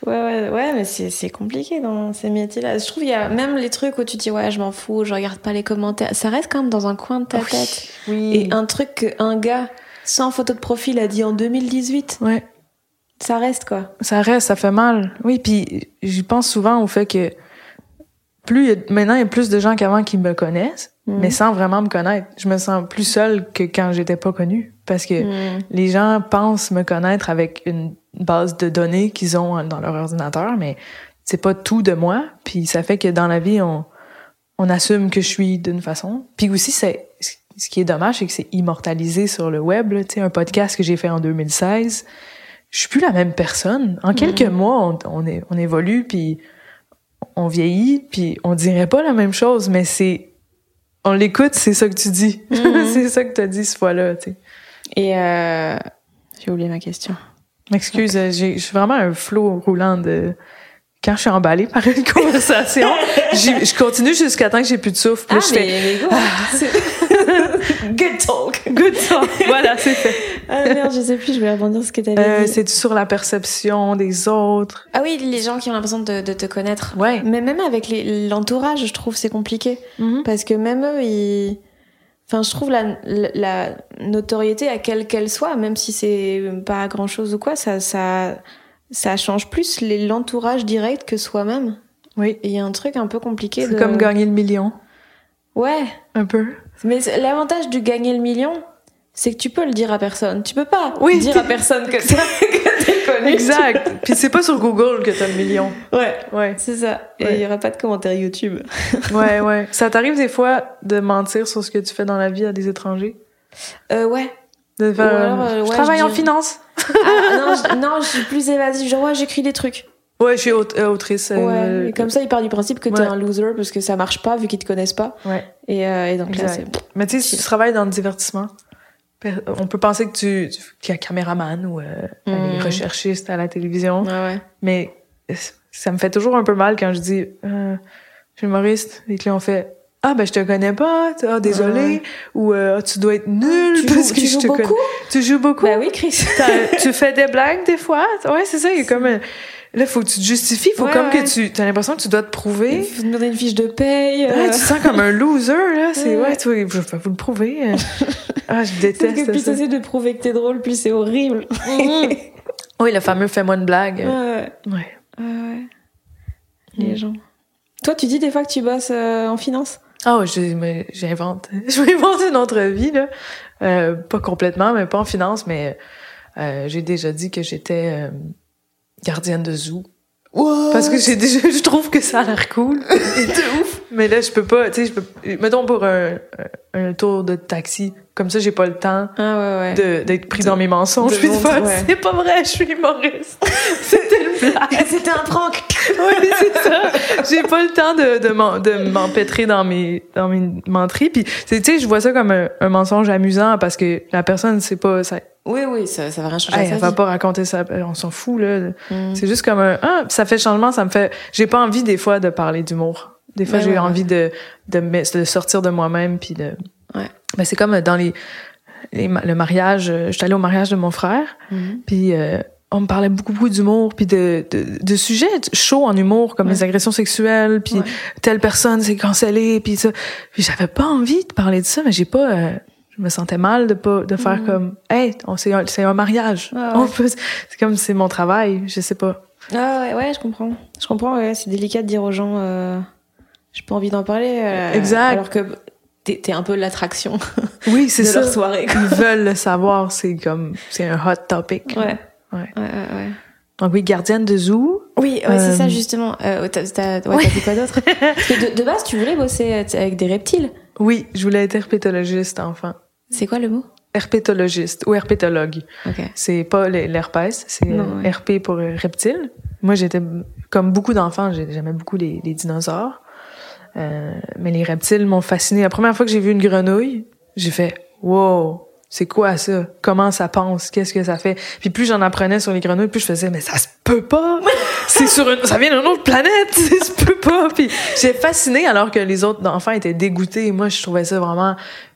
Ouais, ouais, ouais, mais c'est, c'est compliqué dans ces métiers-là. Je trouve qu'il y a même les trucs où tu dis, ouais, je m'en fous, je regarde pas les commentaires. Ça reste quand même dans un coin de ta tête. Oui. Et un truc qu'un gars sans photo de profil a dit en 2018, Ouais. Ça reste quoi. Ça reste, ça fait mal. Oui, puis j'y pense souvent au fait que plus il y a- maintenant il y a plus de gens qu'avant qui me connaissent, Mm. mais sans vraiment me connaître. Je me sens plus seule que quand j'étais pas connue parce que Mm. les gens pensent me connaître avec une base de données qu'ils ont dans leur ordinateur, mais c'est pas tout de moi. Puis ça fait que dans la vie, on, on assume que je suis d'une façon. Puis aussi, c'est ce qui est dommage, c'est que c'est immortalisé sur le web. Tu sais, un podcast que j'ai fait en 2016, je suis plus la même personne. En quelques mois, on, on, on évolue, puis on vieillit, puis on dirait pas la même chose, mais c'est on l'écoute, c'est ça que tu dis. c'est ça que tu as dit ce fois-là, tu sais. Et euh... j'ai oublié ma question. M'excuse, euh, j'ai je suis vraiment un flot roulant de quand je suis emballée par une conversation, je continue jusqu'à temps que j'ai plus de souffle. Puis là, je fais go. Good talk. good talk. voilà, c'est fait. Ah merde, je sais plus, je vais rebondir sur ce que t'avais Euh, dit. c'est sur la perception des autres. Ah oui, les gens qui ont l'impression de, de te connaître. Ouais. Mais même avec l'entourage, je trouve c'est compliqué. Mhm. Parce que même eux, ils... Enfin, je trouve la, la, la notoriété, à quelle qu'elle soit, même si c'est pas grand chose ou quoi, ça, ça, ça change plus l'entourage direct que soi-même. Oui. Il y a un truc un peu compliqué C'est de... comme gagner le million, Ouais. un peu. Mais l'avantage du gagner le million, c'est que tu peux le dire à personne. Tu peux pas Oui. dire à personne que t'es que t'es connu. Exact. Puis c'est pas sur Google que t'as le million. Ouais. Ouais. C'est ça. Et il Ouais. y aura pas de commentaires YouTube. Ouais, ouais. Ça t'arrive des fois de mentir sur ce que tu fais dans la vie à des étrangers? Euh, ouais. De alors, euh, je ouais, travaille je en finance. Ah, non, je, non, je suis plus évasive. Genre, ouais, j'écris des trucs. Ouais, je suis euh, autrice. euh, Ouais. Et comme ça, il part du principe que t'es ouais. un loser parce que ça marche pas vu qu'ils te connaissent pas. Ouais. Et, euh, et donc là, c'est. Mais tu sais, si tu travailles dans le divertissement, on peut penser que tu, tu qu'il y a caméraman ou euh, Mm. recherchiste à la télévision, Ouais, ouais. mais euh, ça me fait toujours un peu mal quand je dis euh, je suis humoriste et que là on fait ah ben je te connais pas, ah désolé ou euh, tu dois être nul Tu parce joues- que tu je joues te beaucoup? connais. Tu joues beaucoup? Bah oui, Chris. Tu fais des blagues des fois? Ouais, c'est ça, il y a comme un- là faut que tu te justifies, faut Ouais, comme ouais. que tu as l'impression que tu dois te prouver. Faut demander une fiche de paye. euh. Ouais, tu te sens comme un loser, là. C'est, Ouais. tu je vais vous le prouver. euh. Ah, je que déteste plus ça. t'essaies de prouver que t'es drôle, plus c'est horrible. Oui, le fameux fais-moi une blague. ouais, ouais. Ouais. Ouais, ouais. Les gens. Toi, tu dis des fois que tu bosses euh, en finance? Ah mais j'invente. Je m'invente une autre vie, là. Euh, pas complètement, mais pas en finance, mais euh, j'ai déjà dit que j'étais euh, gardienne de zoo. Parce que j'ai déjà, je trouve que ça a l'air cool. de ouf. Mais là, je peux pas, tu sais, je peux, mettons pour un, un tour de taxi. Comme ça, j'ai pas le temps Ah ouais, ouais. de, d'être pris dans mes mensonges. de puis de faire, ouais. c'est pas vrai, je suis humoriste. C'était une blague. C'était un prank. Oui, c'est ça. J'ai pas le temps de, de, m'empêtrer dans mes, dans mes menteries. Puis, c'est- tu sais, je vois ça comme un, un mensonge amusant parce que la personne, c'est pas, ça, Oui, oui, ça, ça va rien changer Hey, va pas raconter ça, on s'en fout, là. Mm. C'est juste comme un, ah, ça fait changement, ça me fait, j'ai pas envie des fois de parler d'humour. Des fois, Ouais, j'ai ouais, envie de, de, me- de sortir de moi-même puis de, C'est comme dans les, le mariage, euh, j'étais allée au mariage de mon frère, Mhm. puis euh, on me parlait beaucoup, beaucoup d'humour, puis de, de, de sujets chauds en humour, comme Ouais. les agressions sexuelles, puis Ouais. telle personne s'est cancellée, puis ça. Puis j'avais pas envie de parler de ça, mais j'ai pas... euh, je me sentais mal de pas de faire comme hey on c'est un, c'est un mariage Mhm. Ouais, On peut- c'est comme c'est mon travail je sais pas Ah ouais, ouais, je comprends. Je comprends, ouais, c'est délicat de dire aux gens, euh, j'ai pas envie d'en parler. euh, Exact. Alors que t'es un peu l'attraction oui c'est de ça leur soirée. quoi. ils veulent le savoir c'est comme c'est un hot topic Ouais. Ouais. Ouais, ouais, ouais. donc oui gardienne de zoo Oui, ouais, c'est Euh, ça justement. Euh, t'as ouais, fait quoi d'autre Parce que de, de base, tu voulais bosser euh, avec des reptiles. oui je voulais être herpétologiste enfant C'est quoi le mot? Herpétologiste ou herpétologue Ok. c'est pas l'herpès c'est euh. RP pour euh, reptile moi j'étais comme beaucoup d'enfants j'ai- j'aimais beaucoup les, les dinosaures Euh, mais les reptiles m'ont fasciné. La première fois que j'ai vu une grenouille j'ai fait wow c'est quoi ça? Comment ça pense? Qu'est-ce que ça fait? Puis plus j'en apprenais sur les grenouilles plus je faisais mais ça se peut pas! C'est sur une ça vient d'une autre planète! Ça se peut pas! Puis j'ai fasciné alors que les autres enfants étaient dégoûtés. Moi je trouvais ça vraiment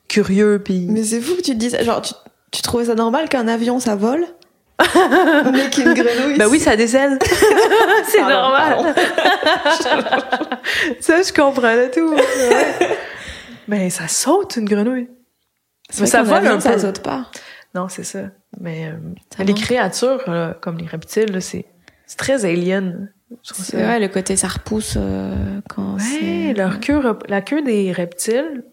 curieux puis Mais c'est fou que tu te dises, genre, tu, tu trouvais ça normal qu'un avion ça vole? Mais qu'une grenouille. Ben oui, ça a des ailes. c'est Pardon, normal. ça, je comprenais tout. Ouais. Mais ça saute, une grenouille. c'est ça ça vole un ça peu. saute pas? Non, c'est ça. Mais euh, Ça les monte. créatures, là, comme les reptiles, là, c'est c'est très alien. C'est ça- vrai, le côté ça repousse euh, quand Ouais, c'est. leur queue, la queue des reptiles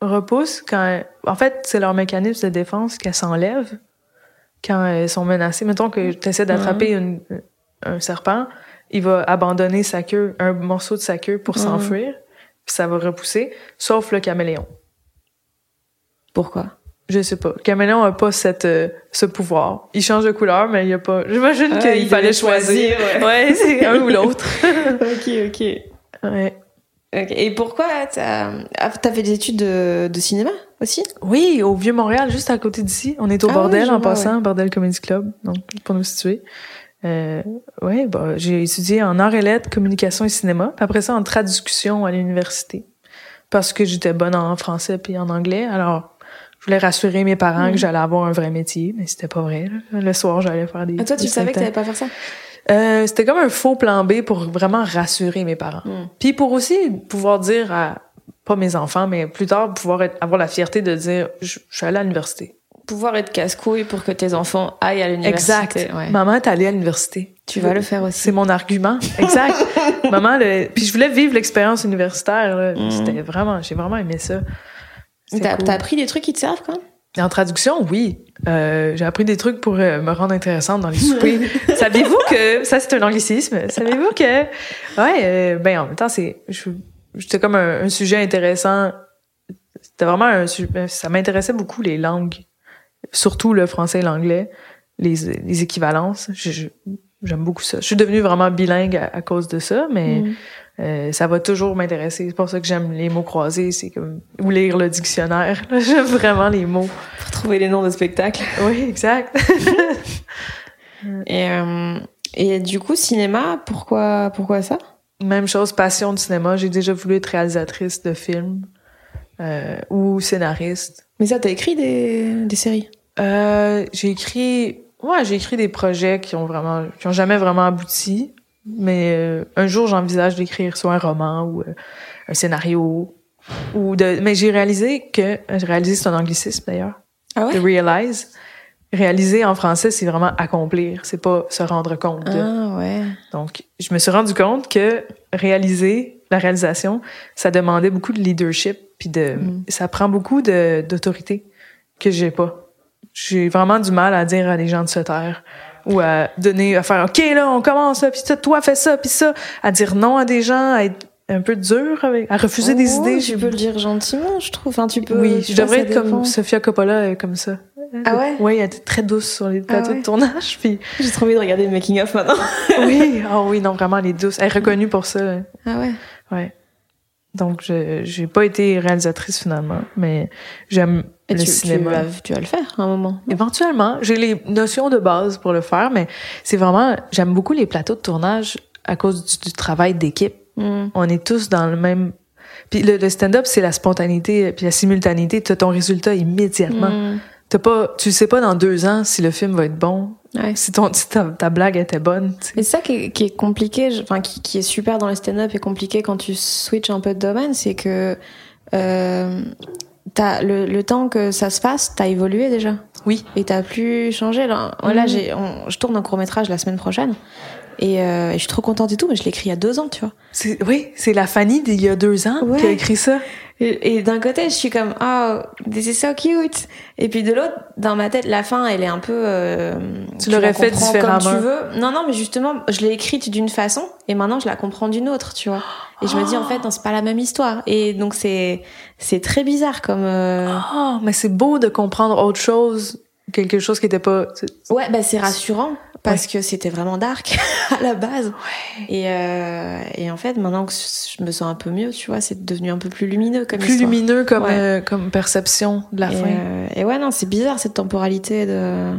repousse quand... En fait, c'est leur mécanisme de défense qu'elles s'enlèvent quand elles sont menacées. Mettons que tu essaies d'attraper une- un serpent, il va abandonner sa queue, un morceau de sa queue pour s'enfuir, puis ça va repousser, sauf le caméléon. Pourquoi? Je sais pas. Le caméléon a pas cette, euh, ce pouvoir. Il change de couleur, mais il y a pas... J'imagine Ah, qu'il il fallait choisir. Ouais, c'est un ou l'autre. Ok, ok. Ouais. Ok. Et pourquoi t'as ah, t'as fait des études de, de cinéma aussi? Oui, au Vieux-Montréal, juste à côté d'ici. On est au Ah bordel oui, en vois, passant, Bordel Comedy Club, donc pour nous situer. Euh, ouais, bah, j'ai étudié en arts et lettres, communication et cinéma. Après ça, en traduction à l'université. Parce que j'étais bonne en français puis en anglais. Alors, je voulais rassurer mes parents que j'allais avoir un vrai métier, mais c'était pas vrai. là. Le soir, j'allais faire des. ah, Toi, tu savais que t'allais pas faire ça? Euh, c'était comme un faux plan B pour vraiment rassurer mes parents. Mm. Puis pour aussi pouvoir dire à, pas mes enfants, mais plus tard, pouvoir être- avoir la fierté de dire, je, je suis allée à l'université. Pouvoir être casse-couille pour que tes enfants aillent à l'université. Exact. Ouais. Maman est allée à l'université. Tu vas le faire aussi. C'est mon argument. Exact. Maman, le... puis je voulais vivre l'expérience universitaire. là. Mhm. C'était vraiment, j'ai vraiment aimé ça. T'as cool. t'as appris des trucs qui te servent Et En traduction, oui. Euh, j'ai appris des trucs pour euh, me rendre intéressante dans les soupers. Saviez-vous que ça c'est un anglicisme Savez-vous que ouais, euh, ben en même temps c'est j'étais comme un, un sujet intéressant. C'était vraiment un su- ça m'intéressait beaucoup les langues, surtout le français et l'anglais, les, les équivalences. J'aime beaucoup ça. Je suis devenue vraiment bilingue à, à cause de ça, mais Mm. Euh, ça va toujours m'intéresser. C'est pour ça que j'aime les mots croisés, c'est comme ou lire le dictionnaire. J'aime vraiment les mots. Pour trouver les noms de spectacles. Oui, exact. Et, euh, et du coup, cinéma, pourquoi, pourquoi ça? Même chose, passion de cinéma. J'ai déjà voulu être réalisatrice de films euh, ou scénariste. Mais ça, t'as écrit des, des séries? Euh, j'ai écrit, ouais, j'ai écrit des projets qui ont vraiment, qui ont jamais vraiment abouti. Mais euh, un jour, j'envisage d'écrire soit un roman ou euh, un scénario. Ou de, mais j'ai réalisé que, j'ai réalisé c'est un anglicisme d'ailleurs, Ah de realize. Réaliser en français, c'est vraiment accomplir, c'est pas se rendre compte. de. Ah ouais. Donc, je me suis rendu compte que réaliser, la réalisation, ça demandait beaucoup de leadership, puis de, Mm. ça prend beaucoup de d'autorité que j'ai pas. J'ai vraiment du mal à dire à des gens de se taire ou à donner, à faire, ok là, on commence, puis ça, toi fais ça, puis ça, à dire non à des gens, à être un peu dur avec, à refuser des Oh, idées. Tu peux le dire gentiment, je trouve. Enfin, tu peux. oui, je devrais être comme. Sofia Coppola, euh, comme ça. Ah ouais? Oui, elle était très douce sur les plateaux ouais? de tournage, puis J'ai trop envie de regarder le making of maintenant. oui, oh oui, non, vraiment, elle est douce. Elle est reconnue pour ça. hein. Ah ouais? Ouais. Donc, je j'ai pas été réalisatrice finalement, mais j'aime Et le tu, tu cinéma. vas, tu vas le faire à un moment. Éventuellement, j'ai les notions de base pour le faire, mais c'est vraiment, j'aime beaucoup les plateaux de tournage à cause du, du travail d'équipe. Mm. On est tous dans le même. Puis le, le stand-up, c'est la spontanéité, puis la simultanéité. Tu as ton résultat immédiatement. Mm. T'as pas, tu sais pas dans deux ans si le film va être bon, Ouais. si, ton, si ta, ta blague était bonne. tu sais. Mais c'est ça qui est, qui est compliqué, enfin qui, qui est super dans le stand-up et compliqué quand tu switches un peu de domaine, c'est que euh, t'as le, le temps que ça se fasse, t'as évolué déjà. Oui. Et t'as plus changé. Là, Là, Mhm. j'ai, on- je tourne un court métrage la semaine prochaine et, euh, et je suis trop contente et tout, mais je l'ai écrit il y a deux ans, tu vois. C'est, oui, c'est la Fanny d'il y a deux ans Ouais. qui a écrit ça. Et, et d'un côté, je suis comme oh, this is so cute. Et puis de l'autre, dans ma tête, la fin, elle est un peu. euh, Tu l'aurais la fait différemment. Comme tu veux. Non, non, mais justement, je l'ai écrite d'une façon et maintenant je la comprends d'une autre, tu vois. Et je me dis en fait, non, c'est pas la même histoire. Et donc c'est c'est très bizarre comme. euh, Oh, mais c'est beau de comprendre autre chose, quelque chose qui était pas. Ouais, bah c'est rassurant parce que c'était vraiment dark à la base. Et euh, et en fait, maintenant que je me sens un peu mieux, tu vois, c'est devenu un peu plus lumineux comme Plus histoire. lumineux comme, Ouais. euh, comme perception de la Et, fin. euh, et ouais, non, c'est bizarre cette temporalité de.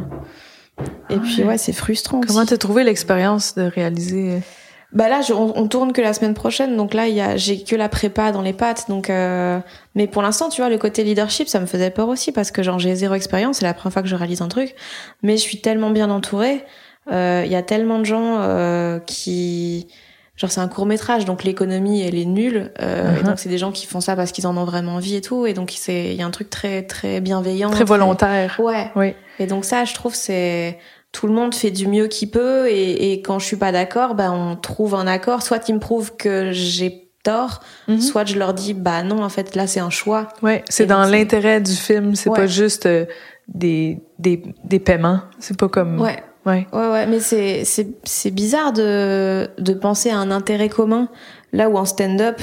Et puis ouais, c'est frustrant. Comment t'as trouvé l'expérience de réaliser euh, Bah là, je- on, on tourne que la semaine prochaine, donc là, il j'ai que la prépa dans les pattes, donc. euh, mais pour l'instant, tu vois, le côté leadership, ça me faisait peur aussi parce que genre j'ai zéro expérience, c'est la première fois que je réalise un truc, mais je suis tellement bien entourée. euh, Il y a tellement de gens euh, qui genre c'est un court métrage donc l'économie elle est nulle euh, et Mhm. donc c'est des gens qui font ça parce qu'ils en ont vraiment envie et tout et donc c'est il y a un truc très très bienveillant Très volontaire. ouais Oui. et donc ça, je trouve, c'est tout le monde fait du mieux qu'il peut et, et quand je suis pas d'accord, bah on trouve un accord. Soit ils me prouvent que j'ai tort, Mhm. soit je leur dis bah non, en fait là c'est un choix. Ouais, c'est Et dans donc, c'est- l'intérêt du film, c'est Ouais. pas juste euh, des, des, des paiements. C'est pas comme. Ouais, Ouais. ouais, ouais. Mais c'est c'est c'est bizarre de de penser à un intérêt commun là où en stand-up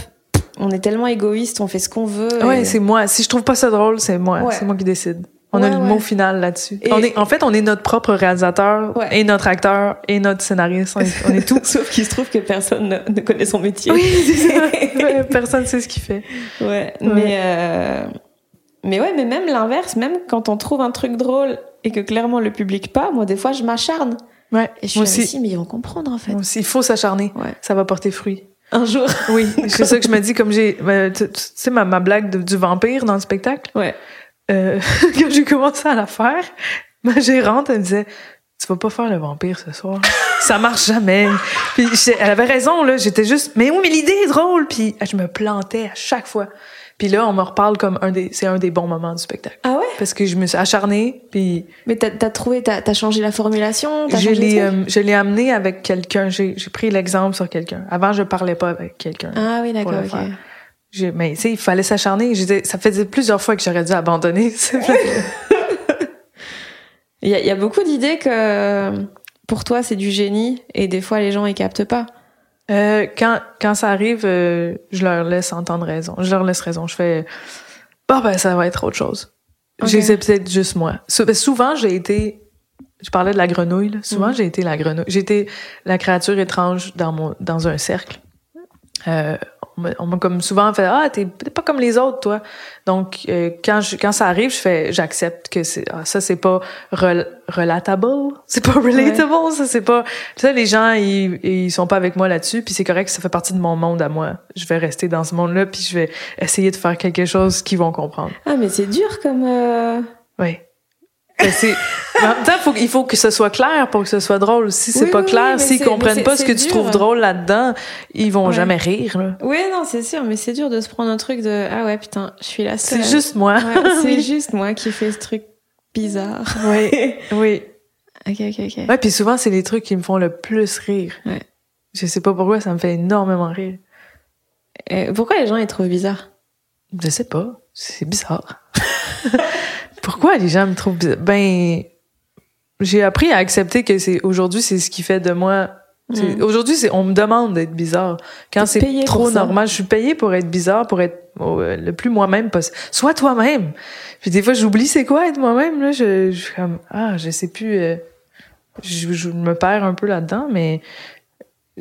on est tellement égoïste, on fait ce qu'on veut. Ouais, c'est moi. Si je trouve pas ça drôle, c'est moi. Ouais. C'est moi qui décide. On a le ouais. mot final là-dessus. On est, en fait, on est notre propre réalisateur Ouais. et notre acteur et notre scénariste. On est, on est tout. Sauf qu'il se trouve que personne ne, ne connaît son métier. oui, ça. Personne sait ce qu'il fait. Ouais, mais euh, mais ouais, mais même l'inverse, même quand on trouve un truc drôle et que clairement le public pas, moi des fois je m'acharne Ouais. et je suis aussi. si mais ils vont comprendre en fait. Aussi. Il faut s'acharner. Ouais. Ça va porter fruit. Un jour. Oui, c'est ça que je me dis, comme j'ai, ben, tu tu sais, ma, ma blague de- du vampire dans le spectacle, Ouais. Euh, quand j'ai commencé à la faire, ma gérante, elle me disait, tu vas pas faire le vampire ce soir. Ça marche jamais. Puis elle avait raison, là. J'étais juste, mais oui, mais l'idée est drôle. Puis je me plantais à chaque fois. Puis là, on me reparle comme un des, c'est un des bons moments du spectacle. Ah ouais? Parce que je me suis acharnée, puis Mais t'as as trouvé, t'as as changé la formulation, je l'ai, euh, je l'ai amené avec quelqu'un. J'ai, j'ai pris l'exemple sur quelqu'un. Avant, je parlais pas avec quelqu'un. Ah oui, d'accord. le mais tu sais, il fallait s'acharner. Ça faisait plusieurs fois que j'aurais dû abandonner. Il y, a- il y a beaucoup d'idées que pour toi c'est du génie et des fois les gens ils captent pas. Euh, quand, quand ça arrive, euh, je leur laisse entendre raison. Je leur laisse raison. Je fais, bon, ben, ça va être autre chose. Ok. J'ai c'est peut-être juste moi. Ben, souvent, j'ai été, je parlais de la grenouille, là. Souvent, Mhm. j'ai été la grenouille. J'ai été la créature étrange dans mon, dans un cercle. Euh, on m'a- comme souvent fait, ah, t'es pas comme les autres, toi. Donc, euh, quand je, quand ça arrive, je fais, j'accepte que c'est, ah, ça, c'est pas rel- relatable. C'est pas relatable, ça, c'est pas, ça, les gens, ils, ils sont pas avec moi là-dessus, puis c'est correct, ça fait partie de mon monde à moi. Je vais rester dans ce monde-là, puis je vais essayer de faire quelque chose qu'ils vont comprendre. Ah mais c'est dur comme. euh, Oui. Ben, c'est, mais en même temps, faut, il faut que ce soit clair pour que ce soit drôle. Si c'est Oui, pas oui, clair, s'ils comprennent pas ce que tu trouves drôle là-dedans, ils vont Ouais. jamais rire, là. Oui non c'est sûr mais c'est dur de se prendre un truc de ah ouais putain je suis la seule. C'est juste moi. Ouais, c'est Oui. juste moi qui fais ce truc bizarre. Oui, oui. ok ok ok. Ouais, puis souvent, c'est les trucs qui me font le plus rire. Ouais. Je sais pas pourquoi, ça me fait énormément rire. Et pourquoi les gens ils trouvent bizarre? Je sais pas. C'est bizarre. Pourquoi les gens me trouvent bizarre? Ben, j'ai appris à accepter que c'est aujourd'hui, c'est ce qui fait de moi. c'est- Mm. Aujourd'hui, c'est on me demande d'être bizarre. Quand c'est trop normal, je suis payée pour être bizarre, pour être euh, le plus moi-même possible. Sois toi-même. Puis des fois, j'oublie c'est quoi être moi-même. Là, je, je suis comme ah, je sais plus. euh, je, je me perds un peu là-dedans, mais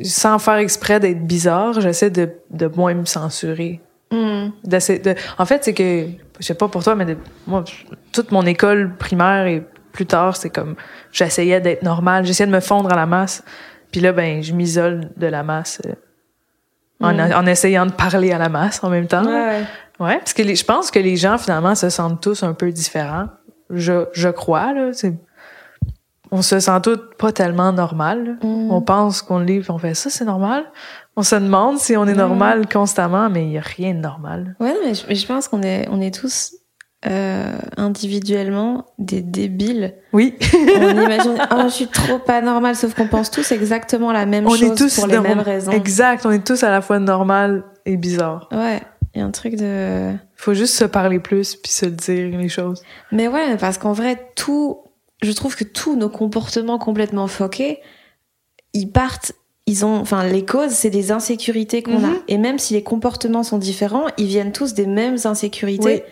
sans faire exprès d'être bizarre, j'essaie de, de moins me censurer. De- en fait, c'est que, je sais pas pour toi, mais de- moi, toute mon école primaire et plus tard, c'est comme, j'essayais d'être normal, j'essayais de me fondre à la masse. Puis là, ben, je m'isole de la masse euh, en, Mm. en essayant de parler à la masse en même temps. Ouais. Ouais, parce que les- je pense que les gens, finalement, se sentent tous un peu différents. Je, je crois, là. c'est- On se sent tous pas tellement normal. Mm. On pense qu'on puis on fait ça, c'est normal. On se demande si on est Ouais. normal constamment, mais il y a rien de normal. Ouais, mais je, pense qu'on est, on est tous euh, individuellement des débiles. Oui. On imagine, oh, je suis trop pas normale, sauf qu'on pense tous exactement la même on chose est tous pour les mêmes raisons. Exact, on est tous à la fois normal et bizarre. Ouais, il y a un truc de. Faut juste se parler plus puis se dire les choses. Mais ouais, parce qu'en vrai, tout, je trouve que tous nos comportements complètement foqués, ils partent, ils ont, enfin, les causes, c'est des insécurités qu'on a. Mhm. Et même si les comportements sont différents, ils viennent tous des mêmes insécurités,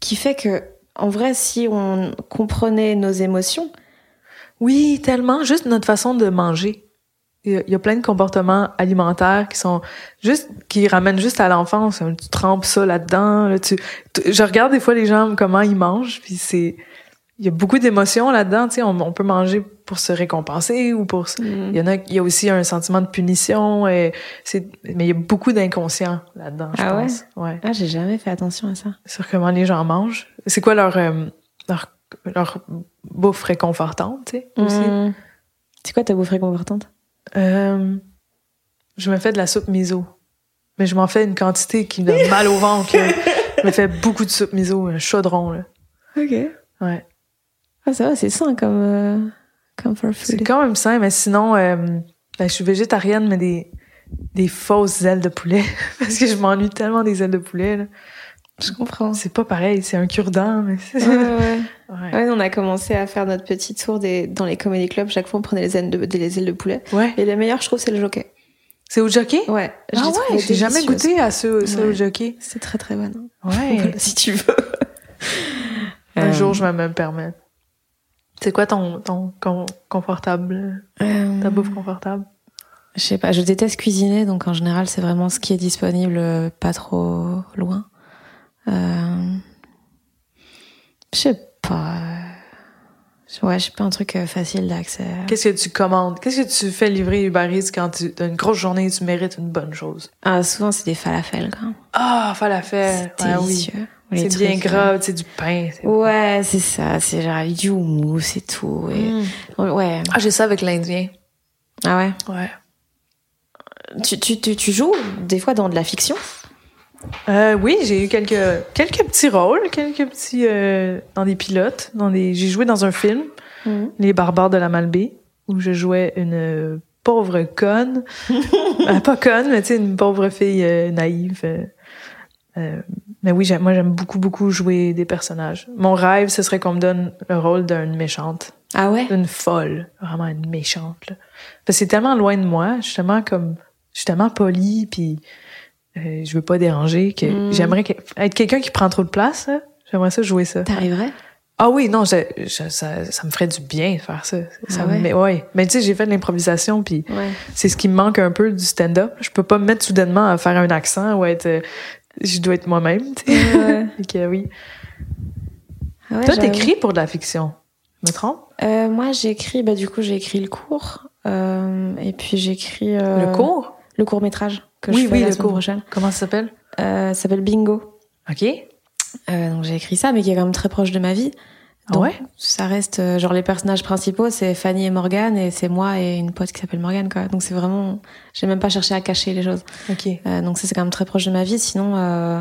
qui fait que, en vrai, si on comprenait nos émotions, Oui, tellement. Juste notre façon de manger. Il y a- il y a plein de comportements alimentaires qui sont juste, qui ramènent juste à l'enfance. Tu trempes ça là-dedans. Là, tu, tu- je regarde des fois les gens comment ils mangent, puis c'est, il y a beaucoup d'émotions là-dedans. Tu sais, on, on peut manger pour se récompenser ou pour. se- Il y en a, il y a aussi un sentiment de punition. Et c'est, mais il y a beaucoup d'inconscient là-dedans. Je Ah ouais? pense. Ouais. ah, j'ai jamais fait attention à ça. Sur comment les gens mangent. C'est quoi leur, euh, leur, leur bouffe réconfortante, tu sais aussi? Mmh. C'est quoi ta bouffe réconfortante? Euh, je me fais de la soupe miso. Mais je m'en fais une quantité qui me donne mal au ventre. là. Je me fais beaucoup de soupe miso, un chaudron. Là. Ok. Ouais. Ah, ça va, c'est sain comme, euh, comme for C'est food. quand même sain, mais sinon, euh, ben, je suis végétarienne, mais des, des fausses ailes de poulet. Parce que je m'ennuie tellement des ailes de poulet. là. Je comprends. C'est pas pareil, c'est un cure-dent. Mais Ouais, ouais. ouais. Ouais, on a commencé à faire notre petit tour des, dans les comedy clubs. Chaque fois, on prenait les ailes de, des les ailes de poulet. Ouais. Et le meilleur, je trouve, c'est le jockey. C'est au jockey? Ouais. je Ah ouais, j'ai jamais goûté à ce, ce Ouais. au jockey. C'est très très bon. Ouais. Voilà, si tu veux. Un Euh, jour, je vais me permettre. C'est quoi ton, ton con- confortable, euh, ta bouffe confortable? Je sais pas, je déteste cuisiner, donc en général, c'est vraiment ce qui est disponible euh, pas trop loin. Euh... Je sais pas. euh, Ouais, je sais pas, un truc facile d'accès. Qu'est-ce que tu commandes? Qu'est-ce que tu fais livrer Uber Eats quand tu as une grosse journée et tu mérites une bonne chose? Ah, souvent, c'est des falafels, quand même. Ah, falafel! C'est Ouais, délicieux. C'est bien euh, gras, c'est du pain. Ouais, c'est ça. C'est genre avec du houmous et tout. Et... Mm. Ouais. Ah, j'ai ça avec l'Indien. Ah ouais? Ouais. Tu, tu, tu, tu joues des fois dans de la fiction? Euh, oui, j'ai eu quelques, quelques petits rôles, quelques petits, euh, dans des pilotes, dans des, j'ai joué dans un film, Les Barbares de la Malbaie, où je jouais une euh, pauvre conne. Euh, pas conne, mais tu sais, une pauvre fille euh, naïve. Euh, euh, mais oui, j'aime- moi, j'aime beaucoup, beaucoup jouer des personnages. Mon rêve, ce serait qu'on me donne le rôle d'une méchante, Ah ouais? D'une folle, vraiment une méchante. Là. Parce que c'est tellement loin de moi, je suis tellement comme, je suis tellement polie, puis euh, je veux pas déranger, que Mm. j'aimerais que- être quelqu'un qui prend trop de place. là. J'aimerais ça jouer ça. T'arriverais? Ah oui, non, je- je- ça, ça me ferait du bien de faire ça. ça Ah me ouais? Mais tu sais, j'ai fait de l'improvisation, puis Ouais. c'est ce qui me manque un peu du stand-up. Je peux pas me mettre soudainement à faire un accent ou être... je dois être moi-même, tu sais. Ouais. Fait que oui. Ah ouais, Toi, t'écris pour de la fiction. Me trompe? Euh, moi, j'écris, bah, du coup, j'ai écrit le cours. euh, et puis, j'écris. euh, Le cours? Le court métrage que Oui, je fais oui, la le cours. prochaine. Comment ça s'appelle? Ça s'appelle Bingo. OK. Donc, j'ai écrit ça, mais qui est quand même très proche de ma vie. Ah Donc, ouais? Ça reste, euh, genre, les personnages principaux, c'est Fanny et Morgane, et c'est moi et une pote qui s'appelle Morgane, quoi. Donc, c'est vraiment, j'ai même pas cherché à cacher les choses. OK. Euh, donc, ça, c'est quand même très proche de ma vie. Sinon, euh,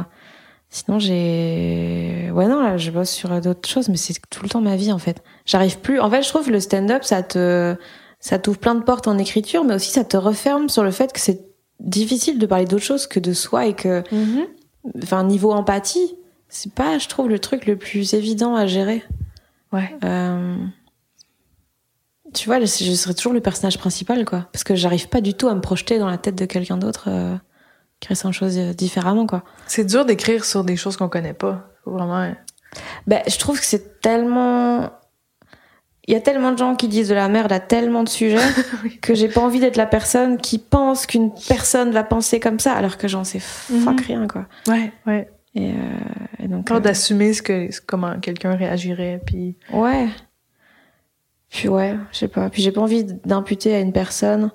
sinon, j'ai, ouais, non, là, je bosse sur d'autres choses, mais c'est tout le temps ma vie, en fait. J'arrive plus, en fait, je trouve le stand-up, ça te, ça t'ouvre plein de portes en écriture, mais aussi ça te referme sur le fait que c'est difficile de parler d'autre chose que de soi et que, enfin, niveau empathie, c'est pas, je trouve, le truc le plus évident à gérer. Ouais. Euh, tu vois, je serais toujours le personnage principal, quoi. Parce que j'arrive pas du tout à me projeter dans la tête de quelqu'un d'autre euh, qui ressent les choses euh, différemment, quoi. C'est dur d'écrire sur des choses qu'on connaît pas. Vraiment. Ben, je trouve que c'est tellement. Il y a tellement de gens qui disent de la merde à tellement de sujets que j'ai pas envie d'être la personne qui pense qu'une personne va penser comme ça alors que j'en sais fuck rien, quoi. Ouais, ouais. Et, euh, et donc. Peur d'assumer ce que comment quelqu'un réagirait, puis. Ouais. Puis ouais, je sais pas. Puis j'ai pas envie d'imputer à une personne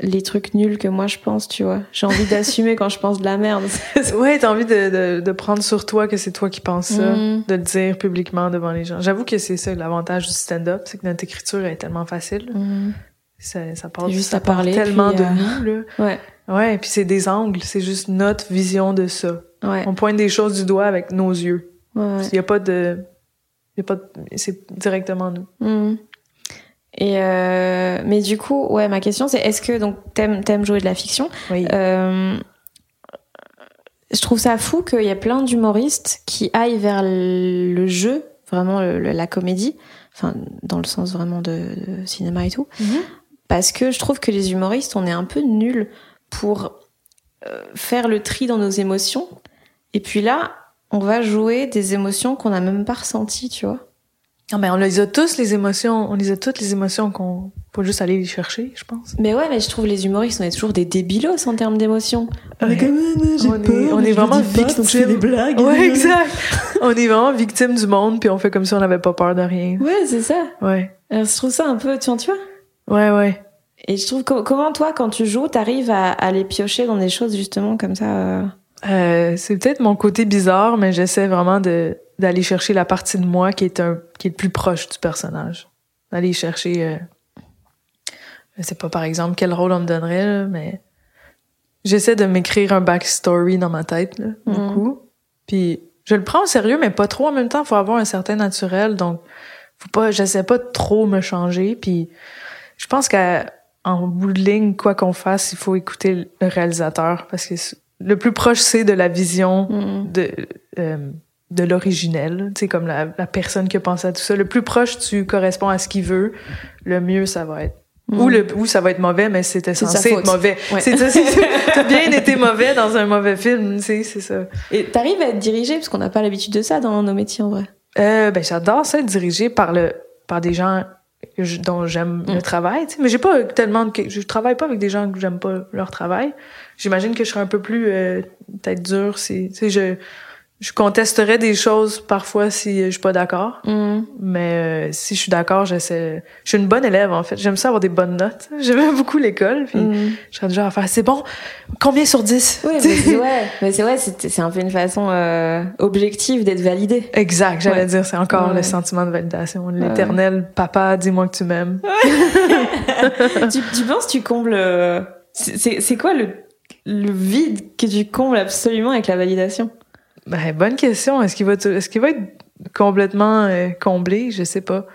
les trucs nuls que moi je pense, tu vois. J'ai envie d'assumer quand je pense de la merde. Ouais, t'as envie de, de, de prendre sur toi que c'est toi qui penses ça, Mhm. de le dire publiquement devant les gens. J'avoue que c'est ça l'avantage du stand-up, c'est que notre écriture est tellement facile. Mhm. Ça, ça part, C'est juste ça à parler, tellement puis, de euh, nous, là. Ouais, Ouais, puis c'est des angles, c'est juste notre vision de ça. ouais. On pointe des choses du doigt avec nos yeux. ouais. Il y a pas de, y a pas de- c'est directement nous. Mhm. Et euh, mais du coup, ouais, ma question c'est est-ce que donc t'aimes t'aimes jouer de la fiction? Oui. Euh, Je trouve ça fou qu'il y a plein d'humoristes qui aillent vers le jeu, vraiment le- la comédie, enfin dans le sens vraiment de, de cinéma et tout, Mhm. Parce que je trouve que les humoristes, on est un peu nuls pour euh, faire le tri dans nos émotions. Et puis là, on va jouer des émotions qu'on n'a même pas ressenties, tu vois. Non, mais on les a tous les émotions, on les a toutes les émotions qu'on faut juste aller les chercher, je pense. Mais ouais, mais je trouve les humoristes, on est toujours des débilos en termes d'émotions. On est comme, on est, on est vraiment victime. blagues. Ouais, exact. on est vraiment victime du monde, puis on fait comme si on n'avait pas peur de rien. Ouais, c'est ça. Ouais. Alors, je trouve ça un peu, tu vois, tu vois? Ouais, ouais. Et je trouve co- comment toi, quand tu joues, t'arrives à, à les piocher dans des choses justement comme ça. euh, Euh, c'est peut-être mon côté bizarre, mais j'essaie vraiment de d'aller chercher la partie de moi qui est un qui est le plus proche du personnage. D'aller chercher, euh, je sais pas par exemple quel rôle on me donnerait, là, mais j'essaie de m'écrire un backstory dans ma tête là, beaucoup. Puis je le prends au sérieux, mais pas trop en même temps. Faut avoir un certain naturel, donc faut pas, j'essaie pas de trop me changer. Puis je pense qu'en bout de ligne, quoi qu'on fasse, il faut écouter le réalisateur parce que le plus proche c'est de la vision Mhm. de euh, de l'originel, tu sais comme la, la personne qui a pensé à tout ça. Le plus proche tu corresponds à ce qu'il veut, le mieux ça va être. Ou le ou ça va être mauvais, mais c'était censé être mauvais. Ouais. C'est ça, t'as bien été mauvais dans un mauvais film, tu sais, c'est ça. Et t'arrives à être dirigé parce qu'on n'a pas l'habitude de ça dans nos métiers en vrai. Euh, ben j'adore ça être dirigé par le par des gens dont j'aime Mm. le travail, tu sais, mais j'ai pas tellement de je travaille pas avec des gens que j'aime pas leur travail. J'imagine que je serais un peu plus euh, peut-être dur si tu sais je je contesterais des choses parfois si je suis pas d'accord, mais euh, si je suis d'accord, j'essaie je suis une bonne élève en fait. J'aime ça avoir des bonnes notes. J'aime beaucoup l'école puis Mhm. je serais déjà à faire c'est bon. Combien sur 10 Oui, mais c'est ouais, mais c'est ouais, c'est un peu une façon euh, objective d'être validé. Exact, j'allais Ouais. dire, c'est encore Ouais. le sentiment de validation. L'éternel papa, dis-moi que tu m'aimes. tu, tu penses tu combles euh, c'est quoi le le vide que tu combles absolument avec la validation? Ben, bonne question. Est-ce qu'il va, est-ce qu'il va être complètement euh, comblé? Je sais pas.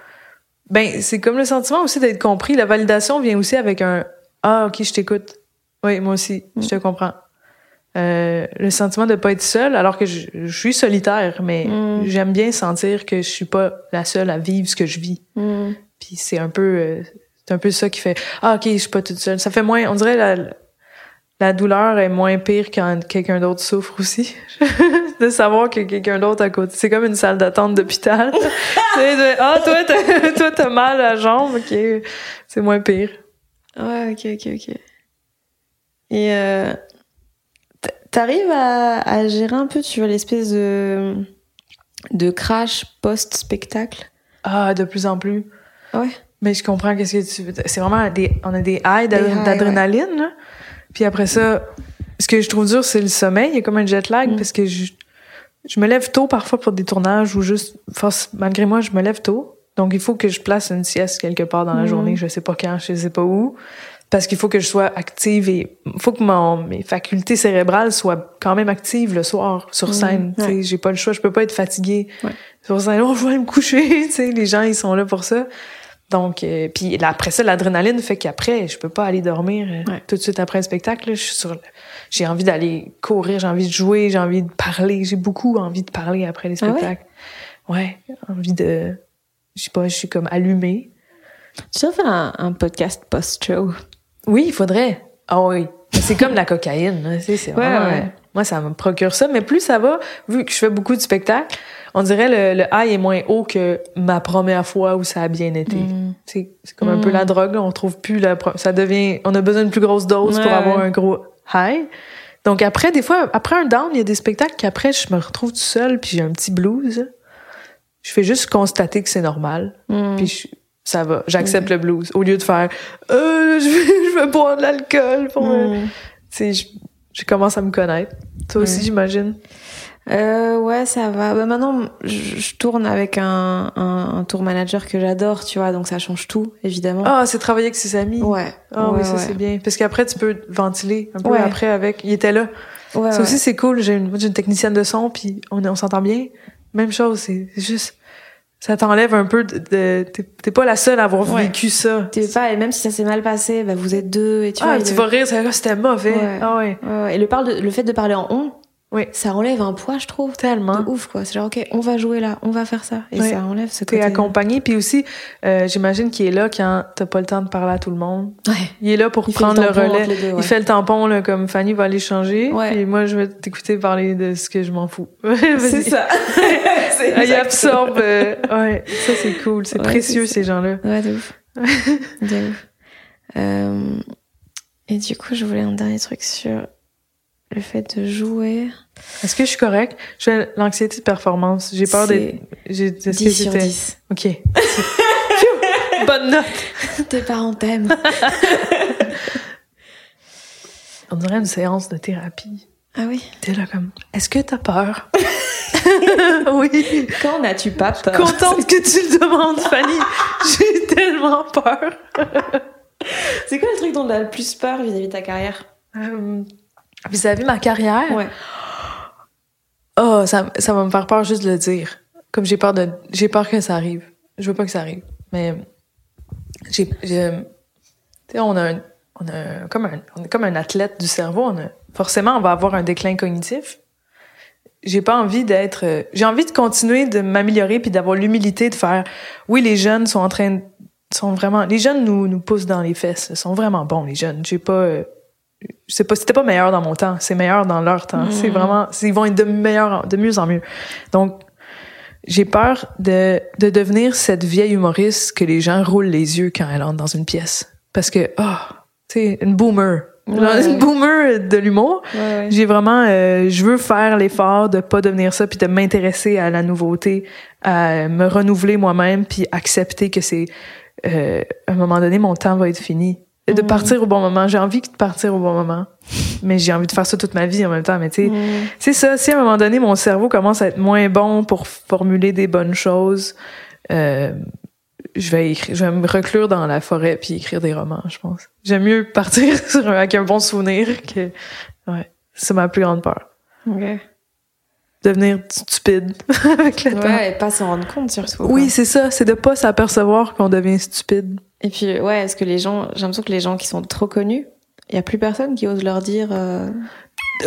Ben, c'est comme le sentiment aussi d'être compris. La validation vient aussi avec un Ah, ok, je t'écoute. Oui, moi aussi, je te comprends. Euh, le sentiment de pas être seul, alors que je, je suis solitaire, mais Mm. j'aime bien sentir que je suis pas la seule à vivre ce que je vis. Puis c'est un peu, euh, c'est un peu ça qui fait ah ok, je suis pas toute seule. Ça fait moins, on dirait la la douleur est moins pire quand quelqu'un d'autre souffre aussi. de savoir que quelqu'un d'autre à côté, c'est comme une salle d'attente d'hôpital. Ah toi t'as, toi t'as mal à la jambe, ok, c'est moins pire. Ouais, ok, ok, ok. Et euh, t'arrives à, à gérer un peu, tu vois, l'espèce de de crash post-spectacle? Ah de plus en plus. Ouais. Mais je comprends qu'est-ce que tu veux. C'est vraiment des, on a des highs d'adrénaline. là. Puis après ça, ce que je trouve dur, c'est le sommeil. Il y a comme un jet lag Mm. parce que je, je me lève tôt parfois pour des tournages ou juste, force, malgré moi, je me lève tôt. Donc il faut que je place une sieste quelque part dans la Mm. journée. Je sais pas quand, je sais pas où. Parce qu'il faut que je sois active et il faut que mon, mes facultés cérébrales soient quand même actives le soir sur Mm, scène. Tu sais, ouais. J'ai pas le choix, je peux pas être fatiguée Ouais. sur scène. Oh, je vais aller me coucher. tu sais, les gens, ils sont là pour ça. Donc, euh, puis après ça, l'adrénaline fait qu'après, je peux pas aller dormir euh, Ouais. tout de suite après un spectacle. là. Je suis sur, le- j'ai envie d'aller courir, j'ai envie de jouer, j'ai envie de parler. J'ai beaucoup envie de parler après les Ah ouais? spectacles. ouais? envie de, je sais pas, je suis comme allumée. Tu devrais faire un, un podcast post-show. Oui, il faudrait. Ah oui. Mais C'est comme la cocaïne, c'est Ouais, vraiment, Moi, ça me procure ça. Mais plus ça va, vu que je fais beaucoup de spectacles, on dirait le, le high est moins haut que ma première fois où ça a bien été. Mm. C'est comme un peu Mm. la drogue, on trouve plus la ça devient on a besoin d'une plus grosse dose pour avoir ouais. un gros high. Donc après des fois après un down, il y a des spectacles qu'après je me retrouve tout seul puis j'ai un petit blues. Je fais juste constater que c'est normal Mm. puis je- ça va, j'accepte le blues au lieu de faire euh, je vais je vais boire de l'alcool pour me- tu sais je, je commence à me connaître. Toi aussi j'imagine. Euh, ouais, ça va. Bah, maintenant, je, je tourne avec un, un, un tour manager que j'adore, tu vois, donc ça change tout, évidemment. Ah, c'est travailler avec ses amis. ouais. Ah ouais, oui, ça ouais. c'est bien parce qu'après tu peux ventiler un peu Ouais. après avec il était là. Ouais, Ça ouais. aussi, c'est cool. J'ai une, j'ai une technicienne de son, puis on, on s'entend bien. Même chose, c'est juste... Ça t'enlève un peu de... de- T'es t'es pas la seule à avoir Ouais. vécu ça. T'es pas, et même si ça s'est mal passé, bah, vous êtes deux, et tu ah, vois. tu le- vas rire, ça, c'était mauvais. Ouais. Ah ouais, Ouais, ouais. Et le, parle de, le fait de parler en on, Oui. ça enlève un poids, je trouve. tellement. De ouf, quoi. C'est genre, ok, on va jouer là, on va faire ça. Et ça enlève ce T'es côté. accompagné, puis aussi, euh, j'imagine qu'il est là quand t'as pas le temps de parler à tout le monde. Ouais. Il est là pour Il prendre le relais. deux, ouais. Il fait le tampon, là, comme Fanny va aller changer. Ouais. Et moi, je vais t'écouter parler de ce que je m'en fous. C'est ça. Il absorbe. euh, ouais, ça, c'est cool. C'est Ouais, précieux, ces gens-là. Ouais, de ouf. de ouf. Euh, et du coup, je voulais un dernier truc sur le fait de jouer. Est-ce que je suis correcte? Je fais l'anxiété de performance. J'ai peur d'être. j'ai- Est-ce que 10 sur c'était- 10. OK. Bonne note. Tes parents t'aiment. On dirait une séance de thérapie. Ah oui. T'es là comme, est-ce que t'as peur? oui. Quand n'as-tu pas peur? Contente que tu le demandes, Fanny. J'ai tellement peur. C'est quoi le truc dont tu as le plus peur vis-à-vis de ta carrière? Euh, Vis-à-vis ma carrière, Ouais. oh, ça, ça va me faire peur juste de le dire. Comme j'ai peur de, j'ai peur que ça arrive. Je veux pas que ça arrive. Mais, j'ai, j'ai- tu sais, on a un, on a un- comme un, on est comme un athlète du cerveau. On a, forcément, on va avoir un déclin cognitif. J'ai pas envie d'être, euh, j'ai envie de continuer de m'améliorer puis d'avoir l'humilité de faire, oui, les jeunes sont en train de, sont vraiment, les jeunes nous, nous poussent dans les fesses. Ils sont vraiment bons, les jeunes. J'ai pas, euh, sais pas, c'était pas meilleur dans mon temps, c'est meilleur dans leur temps. C'est vraiment, c'est- ils vont être de meilleur, de mieux en mieux. Donc, j'ai peur de, de devenir cette vieille humoriste que les gens roulent les yeux quand elle entre dans une pièce. Parce que, oh, tu sais, une boomer. Ouais. Une boomer de l'humour. Ouais, J'ai vraiment, euh, je veux faire l'effort de pas devenir ça, puis de m'intéresser à la nouveauté, à me renouveler moi-même, puis accepter que c'est, euh, à un moment donné, mon temps va être fini. De Mm. partir au bon moment. J'ai envie de partir au bon moment. Mais j'ai envie de faire ça toute ma vie en même temps. Mais tu sais, Mm. c'est ça. Si à un moment donné, mon cerveau commence à être moins bon pour formuler des bonnes choses, euh, je vais écrire, je vais me reclure dans la forêt puis écrire des romans, je pense. J'aime mieux partir sur un- avec un bon souvenir que, ouais. C'est ma plus grande peur. Ok. Devenir stupide avec le temps. Ouais, et pas s'en rendre compte surtout. Oui, c'est ça. C'est de pas s'apercevoir qu'on devient stupide. Et puis, ouais, est-ce que les gens, j'ai l'impression que les gens qui sont trop connus, il y a plus personne qui ose leur dire. euh,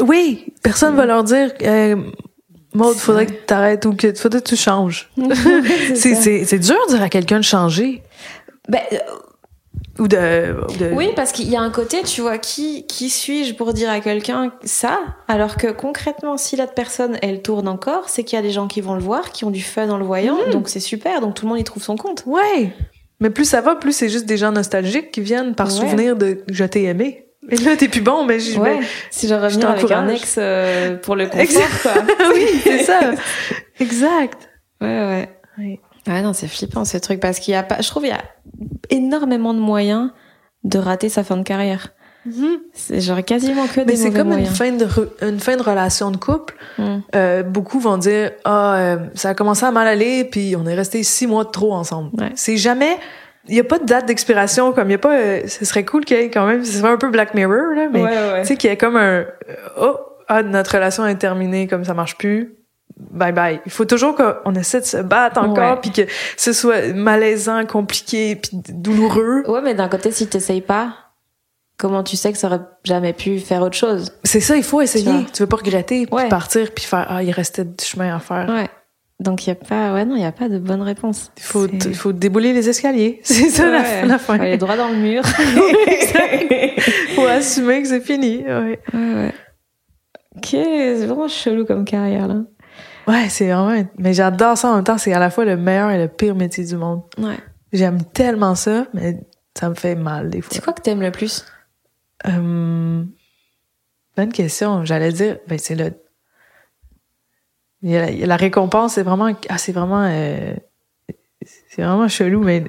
Oui, personne va leur dire, euh, Maud, faudrait que t'arrêtes ou que faudrait que tu changes. C'est, ça. c'est, c'est dur de dire à quelqu'un de changer. Ben, euh, Ou de, ou de- oui, parce qu'il y a un côté, tu vois, qui, qui suis-je pour dire à quelqu'un ça? Alors que concrètement, si la personne, elle tourne encore, c'est qu'il y a des gens qui vont le voir, qui ont du fun en le voyant, donc c'est super, donc tout le monde y trouve son compte. Ouais. Mais plus ça va, plus c'est juste des gens nostalgiques qui viennent par Ouais. souvenir de je t'ai aimé. Et là, t'es plus bon, mais j'y Ouais, si je revenir avec un ex euh, pour le confort, Exact. quoi. oui, c'est ça. Exact. Ouais, ouais. Oui. Ouais, non, c'est flippant ce truc parce qu'il y a pas, je trouve, il y a énormément de moyens de rater sa fin de carrière. C'est genre quasiment que des Mais c'est comme une fin, de re- une fin de relation de couple. Mm. Euh, beaucoup vont dire ah euh, ça a commencé à mal aller puis on est resté six mois de trop ensemble. Ouais. C'est jamais il y a pas de date d'expiration comme il y a pas euh, ce serait cool qu'il y ait quand même ce serait un peu Black Mirror là mais Ouais, ouais. tu sais qu'il y ait comme un euh, oh ah notre relation est terminée comme ça marche plus bye bye. Il faut toujours qu'on essaie de se battre encore, puis que ce soit malaisant, compliqué, puis douloureux. Ouais, mais d'un côté, si t'essayes pas, comment tu sais que ça aurait jamais pu faire autre chose? C'est ça, il faut Tu essayer. vois? Tu veux pas regretter, puis Ouais. partir, puis faire ah il restait du chemin à faire. Ouais. Donc il y a pas, ouais non, il y a pas de bonne réponse. Il faut il faut débouler les escaliers. C'est ça la, Ouais. la fin. Faut aller droit dans le mur. faut assumer que c'est fini. Ouais, Ouais, ouais. Ok, c'est vraiment chelou comme carrière là. ouais c'est vraiment. Mais j'adore ça en même temps. C'est à la fois le meilleur et le pire métier du monde. Ouais. J'aime tellement ça, mais ça me fait mal des fois. C'est quoi que t'aimes le plus? Euh, bonne question. J'allais dire, ben c'est le. il y a la, il y a la récompense, c'est vraiment, ah, c'est vraiment, euh, c'est vraiment chelou, mais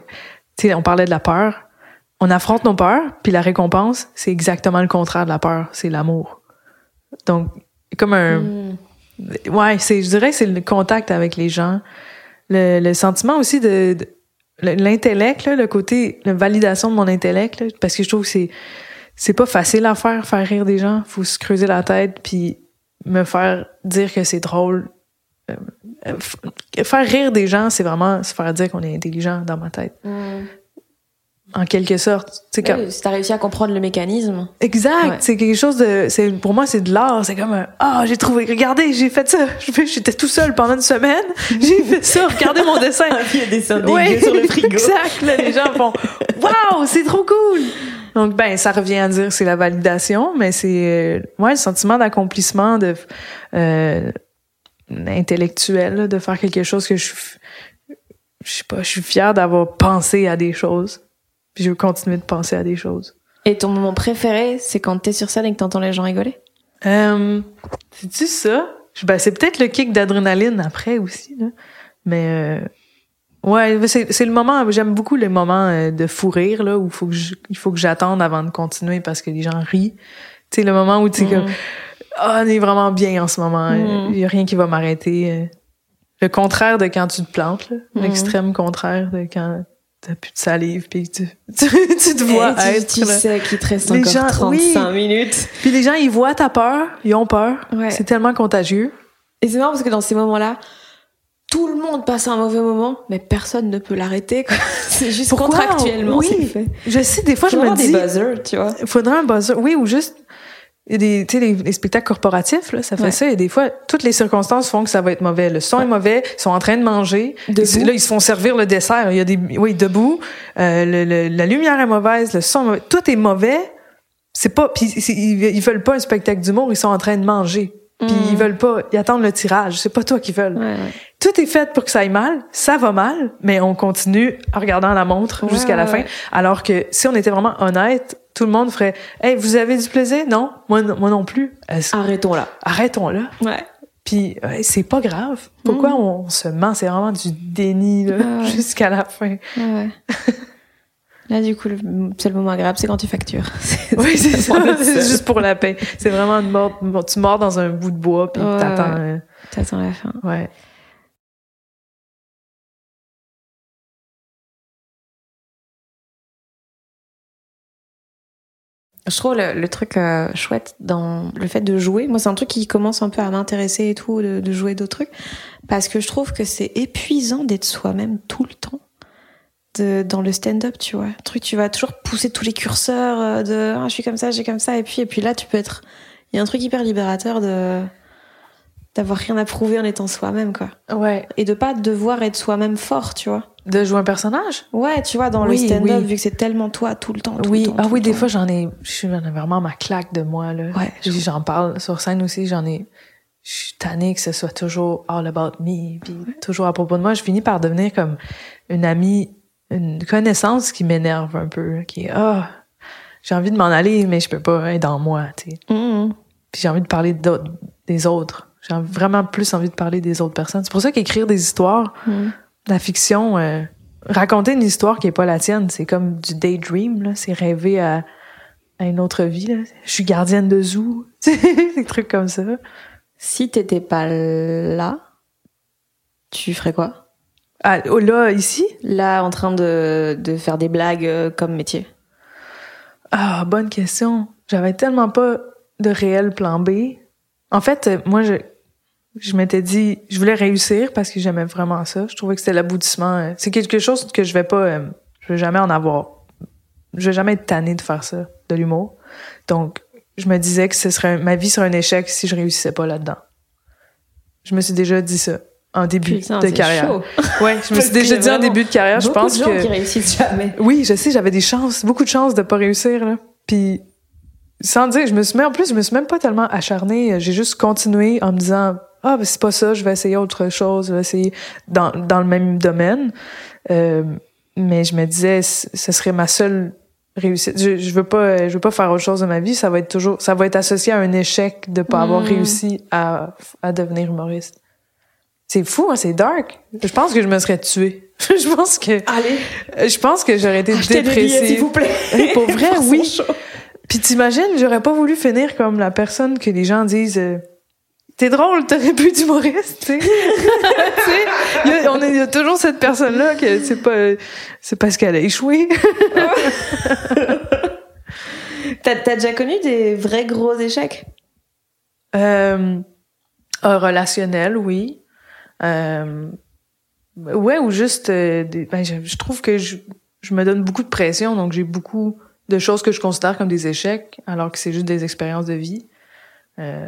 tu sais, on parlait de la peur. On affronte nos peurs, puis la récompense, c'est exactement le contraire de la peur, c'est l'amour. Donc, comme un, Hmm. ouais, c'est, je dirais que c'est le contact avec les gens, le, le sentiment aussi de, de- le- l'intellect, là, le côté, la validation de mon intellect, là, parce que je trouve que c'est, c'est pas facile à faire, faire rire des gens. Faut se creuser la tête puis me faire dire que c'est drôle. Euh, euh, faire rire des gens, c'est vraiment se faire dire qu'on est intelligent dans ma tête. En quelque sorte. C'est comme, si t'as réussi à comprendre le mécanisme. Exact. Ouais. C'est quelque chose de, c'est, pour moi, c'est de l'art. C'est comme, un, ah, j'ai trouvé, regardez, j'ai fait ça. J'étais tout seul pendant une semaine. J'ai fait ça. Regardez mon dessin. Il y a des dessins Ouais, Exact. Là, les gens font, waouh, c'est trop cool. Donc, ben, ça revient à dire, c'est la validation, mais c'est, euh, ouais, le sentiment d'accomplissement, de, euh, intellectuel, là, de faire quelque chose que je, suis- je sais pas, je suis fière d'avoir pensé à des choses. Puis je veux continuer de penser à des choses. Et ton moment préféré, c'est quand t'es sur scène et que t'entends les gens rigoler? Euh, C'est-tu ça? Ben, c'est peut-être le kick d'adrénaline après aussi, là. Mais, euh, ouais, c'est c'est le moment, j'aime beaucoup les moments euh, de fou rire, là, où il faut que je- il faut que j'attende avant de continuer parce que les gens rient. Tu sais, le moment où tu sais comme, ah, on est vraiment bien en ce moment, il y a rien qui va m'arrêter. euh. Le contraire de quand tu te plantes. Mhm. L'extrême contraire de quand t'as plus de salive puis tu, tu, tu te vois Et tu, être, tu là. sais qu'il te reste Les encore gens- 35 oui. minutes. Puis les gens, ils voient ta peur, ils ont peur. Ouais. C'est tellement contagieux. Et c'est marrant parce que dans ces moments-là, tout le monde passe un mauvais moment, mais personne ne peut l'arrêter. C'est juste Pourquoi? contractuellement, Oui. fait. Je sais, des fois, je me dis, des buzzers, tu vois. faudrait un buzzer. Oui, ou juste, des, tu sais, les, les spectacles corporatifs, là, ça fait Ouais. ça. Et des fois, toutes les circonstances font que ça va être mauvais. Le son est mauvais, ils sont en train de manger. Debout. Là, ils se font servir le dessert. Il y a des, oui, debout. Euh, le- le- la lumière est mauvaise, le son est mauvais. Tout est mauvais. C'est pas, puis ils, ils veulent pas un spectacle d'humour, ils sont en train de manger. Puis ils veulent pas, ils attendent le tirage. C'est pas toi qui veulent. Ouais, ouais. Tout est fait pour que ça aille mal, ça va mal, mais on continue en regardant la montre Ouais, jusqu'à la fin. Alors que si on était vraiment honnête, tout le monde ferait Hey, vous avez du plaisir? Non, moi, non- moi non plus. Arrêtons là. Arrêtons là. Ouais. Puis ouais, c'est pas grave. Pourquoi Mm. on se ment? C'est vraiment du déni là, jusqu'à la fin. Là, du coup, le seul moment agréable, c'est quand tu factures. Oui, c'est ça. C'est juste pour la paix. C'est vraiment une mort, tu mords dans un bout de bois puis Ouais, t'attends. euh, T'attends la fin. ouais. Je trouve le, le truc euh, chouette dans le fait de jouer. Moi, c'est un truc qui commence un peu à m'intéresser et tout, de, de jouer d'autres trucs. Parce que je trouve que c'est épuisant d'être soi-même tout le temps. De, dans le stand-up, tu vois. Un truc, tu vas toujours pousser tous les curseurs euh, de ah, je suis comme ça, j'ai comme ça. Et puis, et puis là, tu peux être. Il y a un truc hyper libérateur de d'avoir rien à prouver en étant soi-même, quoi. Ouais. Et de pas devoir être soi-même fort, tu vois. De jouer un personnage? Ouais, tu vois, dans Oui, le stand-up, oui. vu que c'est tellement toi tout le temps. tout oui, le temps, ah oui, des temps. fois j'en ai, j'en ai vraiment ma claque de moi là. Ouais, j'en parle sur scène aussi, j'en ai, je suis tannée que ce soit toujours all about me, puis toujours à propos de moi. Je finis par devenir comme une amie, une connaissance qui m'énerve un peu, qui est ah, j'ai envie de m'en aller, mais je peux pas être dans moi, tu sais. Mhm. Puis j'ai envie de parler des autres. J'ai vraiment plus envie de parler des autres personnes. C'est pour ça qu'écrire des histoires, Mhm. la fiction, euh, raconter une histoire qui est pas la tienne, c'est comme du daydream, là. C'est rêver à, à une autre vie, là. Je suis gardienne de zoo. des trucs comme ça. Si t'étais pas là, tu ferais quoi? Ah, oh, là, ici? Là, en train de, de faire des blagues euh, comme métier. Ah, bonne question. J'avais tellement pas de réel plan B. En fait, euh, moi, je, je m'étais dit, je voulais réussir parce que j'aimais vraiment ça. Je trouvais que c'était l'aboutissement. euh, C'est quelque chose que je vais pas, je vais jamais en avoir. Je vais jamais être tannée de faire ça, de l'humour. Donc, je me disais que ce serait, ma vie serait un échec si je réussissais pas là-dedans. Je me suis déjà dit ça en début Putain, de carrière. chaud. Ouais, je me suis déjà dit en vraiment début de carrière, je Beaucoup pense de gens que qui réussissent jamais. oui, je sais, j'avais des chances, beaucoup de chances de pas réussir là. Puis sans dire, je me suis même en plus, je me suis même pas tellement acharnée, j'ai juste continué en me disant ah ben c'est pas ça, je vais essayer autre chose, je vais essayer dans dans le même domaine. Euh, mais je me disais ce serait ma seule réussite. Je, je veux pas je veux pas faire autre chose de ma vie, ça va être toujours ça va être associé à un échec de pas avoir Mm. réussi à à devenir humoriste. C'est fou, hein, c'est dark. Je pense que je me serais tuée. je pense que Allez, je pense que j'aurais été achetez billets, s'il dépressive. vous plaît. Pour vrai, oui. Puis t'imagines, j'aurais pas voulu finir comme la personne que les gens disent euh, T'es drôle, t'aurais pu être humoriste, tu sais. On y a toujours cette personne-là que c'est pas, c'est parce qu'elle a échoué. T'as t'as déjà connu des vrais gros échecs? Euh, un relationnel, oui. Euh, ouais, ou juste, euh, des, ben, je, je trouve que je, je me donne beaucoup de pression, donc j'ai beaucoup de choses que je considère comme des échecs, alors que c'est juste des expériences de vie. Euh,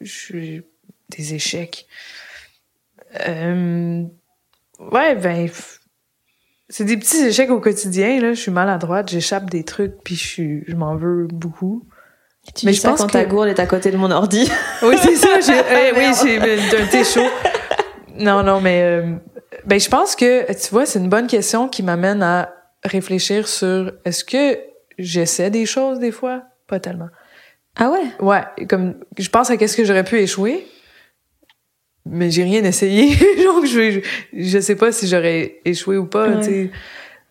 je- des échecs. Euh, ouais, ben, c'est des petits échecs au quotidien, là. Je suis maladroite, j'échappe des trucs, puis je, suis- je m'en veux beaucoup. Tu Mais je ça pense quand que- ta gourde est à côté de mon ordi. Oui, c'est ça. J'ai, eh oui, j'ai un thé chaud. Non, non, mais euh, ben je pense que tu vois, c'est une bonne question qui m'amène à réfléchir sur est-ce que j'essaie des choses des fois, pas tellement. Ah ouais? Ouais, comme je pense à qu'est-ce que j'aurais pu échouer, mais j'ai rien essayé. Donc je, je sais pas si j'aurais échoué ou pas. Ouais. Tu sais,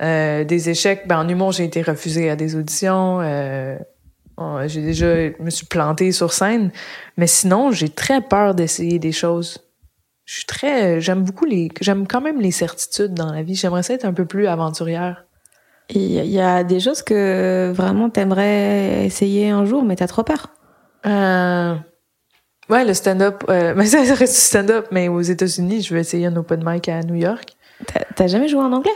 Euh, des échecs. Ben en humour, j'ai été refusée à des auditions. Euh, j'ai déjà je me suis plantée sur scène, mais sinon j'ai très peur d'essayer des choses. Je suis très, j'aime beaucoup les, j'aime quand même les certitudes dans la vie. J'aimerais ça être un peu plus aventurière. Il y a- des choses que vraiment t'aimerais essayer un jour, mais t'as trop peur. Euh, ouais, le stand-up. Euh, mais ça reste du stand-up, mais aux États-Unis, je vais essayer un open mic à New York. T'as- jamais joué en anglais?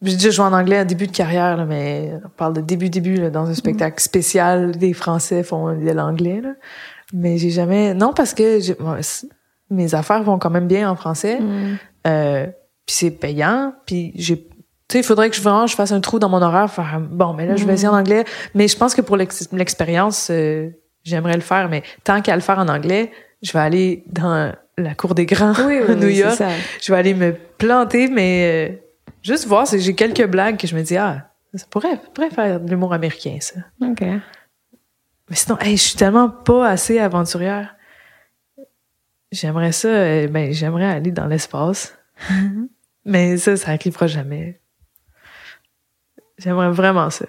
J'ai déjà joué en anglais en début de carrière, là, mais on parle de début début là, dans un spectacle spécial. Des Français font de l'anglais, là. mais j'ai jamais. Non, parce que j'ai- c'est- mes affaires vont quand même bien en français. Euh, puis c'est payant. Puis j'ai, tu sais, il faudrait que je vraiment je fasse un trou dans mon horaire. Faire bon, mais là je vais essayer en anglais. Mais je pense que pour l'ex- l'expérience, euh, j'aimerais le faire. Mais tant qu'à le faire en anglais, je vais aller dans la cour des grands à New York. ça. Je vais aller me planter, mais euh, juste voir si j'ai quelques blagues que je me dis ah, ça pourrait, ça pourrait faire de l'humour américain ça. Ok. Mais sinon, hey, je suis tellement pas assez aventurière. J'aimerais ça, euh, ben, j'aimerais aller dans l'espace. Mais ça, ça arrivera jamais. J'aimerais vraiment ça.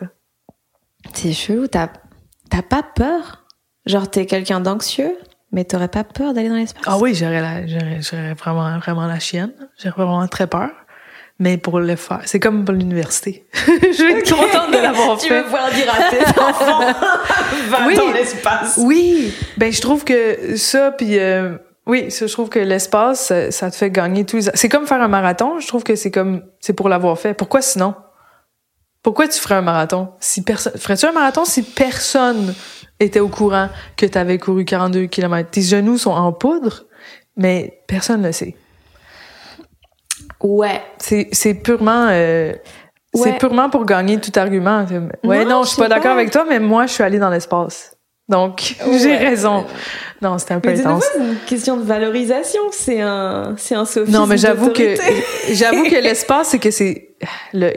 C'est chelou, t'as t'as pas peur? Genre t'es quelqu'un d'anxieux, mais t'aurais pas peur d'aller dans l'espace? Ah oui, j'aurais la, j'aurais, j'aurais vraiment, vraiment la chienne. J'aurais vraiment très peur. Mais pour le faire, c'est comme pour l'université. je vais être contente de l'avoir Tu fait. veux pouvoir dire à tes enfants, va Oui. dans l'espace. Oui, ben je trouve que ça puis euh, oui, je trouve que l'espace ça, ça te fait gagner tous les c'est comme faire un marathon, je trouve que c'est comme c'est pour l'avoir fait. Pourquoi sinon? Pourquoi tu ferais un marathon? Si personne ferais-tu un marathon si personne était au courant que tu avais couru 42 km Tes genoux sont en poudre, mais personne ne le sait. Ouais. C'est c'est purement euh, Ouais. c'est purement pour gagner tout argument. Ouais, Non, non, je suis sais pas d'accord pas. avec toi, mais moi, je suis allée dans l'espace. Donc, j'ai Ouais. raison. Non, c'était un peu Mais intense. c'est une question de valorisation, c'est un, c'est un sophisme Non, mais j'avoue que j'avoue que l'espace, c'est que c'est le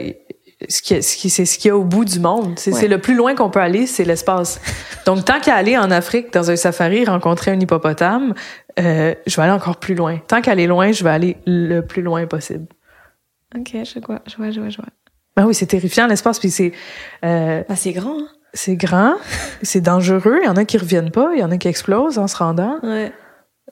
ce qui, ce qui c'est ce qu'il y a au bout du monde. C'est Ouais. c'est le plus loin qu'on peut aller, c'est l'espace. Donc, tant qu'à aller en Afrique dans un safari rencontrer un hippopotame, euh, je vais aller encore plus loin. Tant qu'à aller loin, je vais aller le plus loin possible. Ok, je vois, je vois, je vois, je vois. Ben oui, c'est terrifiant l'espace, puis c'est euh, Bah, c'est grand, hein. C'est grand, c'est dangereux. Il y en a qui reviennent pas, il y en a qui explosent en se rendant. Ouais.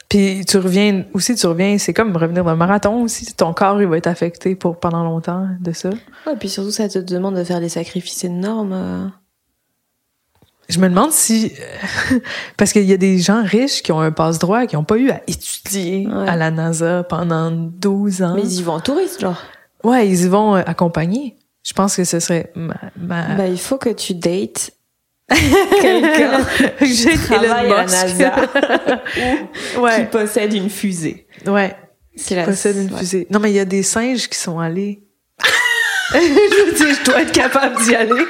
Puis tu reviens aussi, tu reviens, c'est comme revenir d'un marathon aussi. Ton corps il va être affecté pour pendant longtemps de ça. Ouais, puis surtout, ça te demande de faire des sacrifices énormes. euh. je me demande si parce qu'il y a des gens riches qui ont un passe droit qui ont pas eu à étudier Ouais. à la NASA pendant 12 ans. Mais ils y vont en touriste, genre. Ouais, ils y vont euh, accompagner. Je pense que ce serait ma, ma... Bah, il faut que tu dates quelqu'un J'ai qui travaille à. NASA qui ouais, possède une fusée. ouais, C'est la possède une ouais. fusée. Non, mais il y a des singes qui sont allés. je veux dire, je dois être capable d'y aller.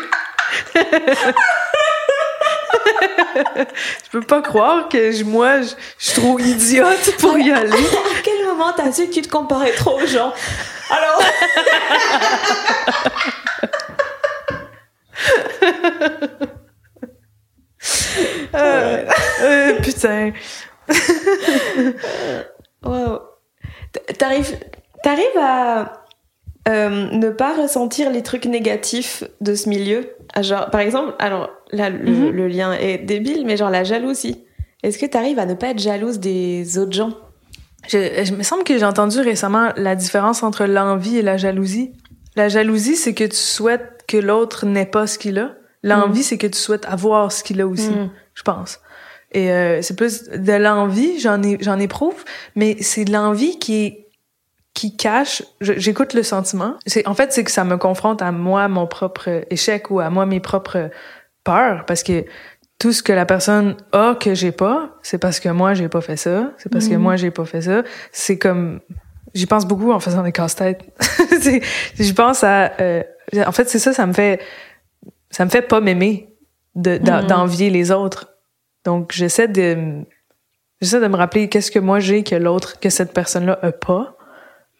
Je peux pas croire que je- moi, je, je suis trop idiote pour y aller. À quel moment t'as su que tu te comparais trop aux gens Alors, Euh, euh, putain. wow. T'arrives, t'arrives à euh, ne pas ressentir les trucs négatifs de ce milieu. Ah, Genre, par exemple, alors là, le, Mhm. le lien est débile, mais genre la jalousie. Est-ce que t'arrives à ne pas être jalouse des autres gens? Je, je me semble que j'ai entendu récemment la différence entre l'envie et la jalousie. La jalousie, c'est que tu souhaites que l'autre n'ait pas ce qu'il a. L'envie, c'est que tu souhaites avoir ce qu'il a aussi, Mm. je pense. Et euh, c'est plus de l'envie, j'en ai, j'en éprouve, mais c'est de l'envie qui est qui cache. je- J'écoute le sentiment. C'est en fait c'est que ça me confronte à moi mon propre échec ou à moi mes propres peurs parce que tout ce que la personne a que j'ai pas, c'est parce que moi j'ai pas fait ça, c'est parce que moi j'ai pas fait ça. C'est comme j'y pense beaucoup en faisant des casse-têtes. J'y pense à euh, en fait c'est ça ça me fait ça me fait pas m'aimer de Mhm. d'envier les autres. Donc j'essaie de j'essaie de me rappeler qu'est-ce que moi j'ai que l'autre que cette personne-là a pas.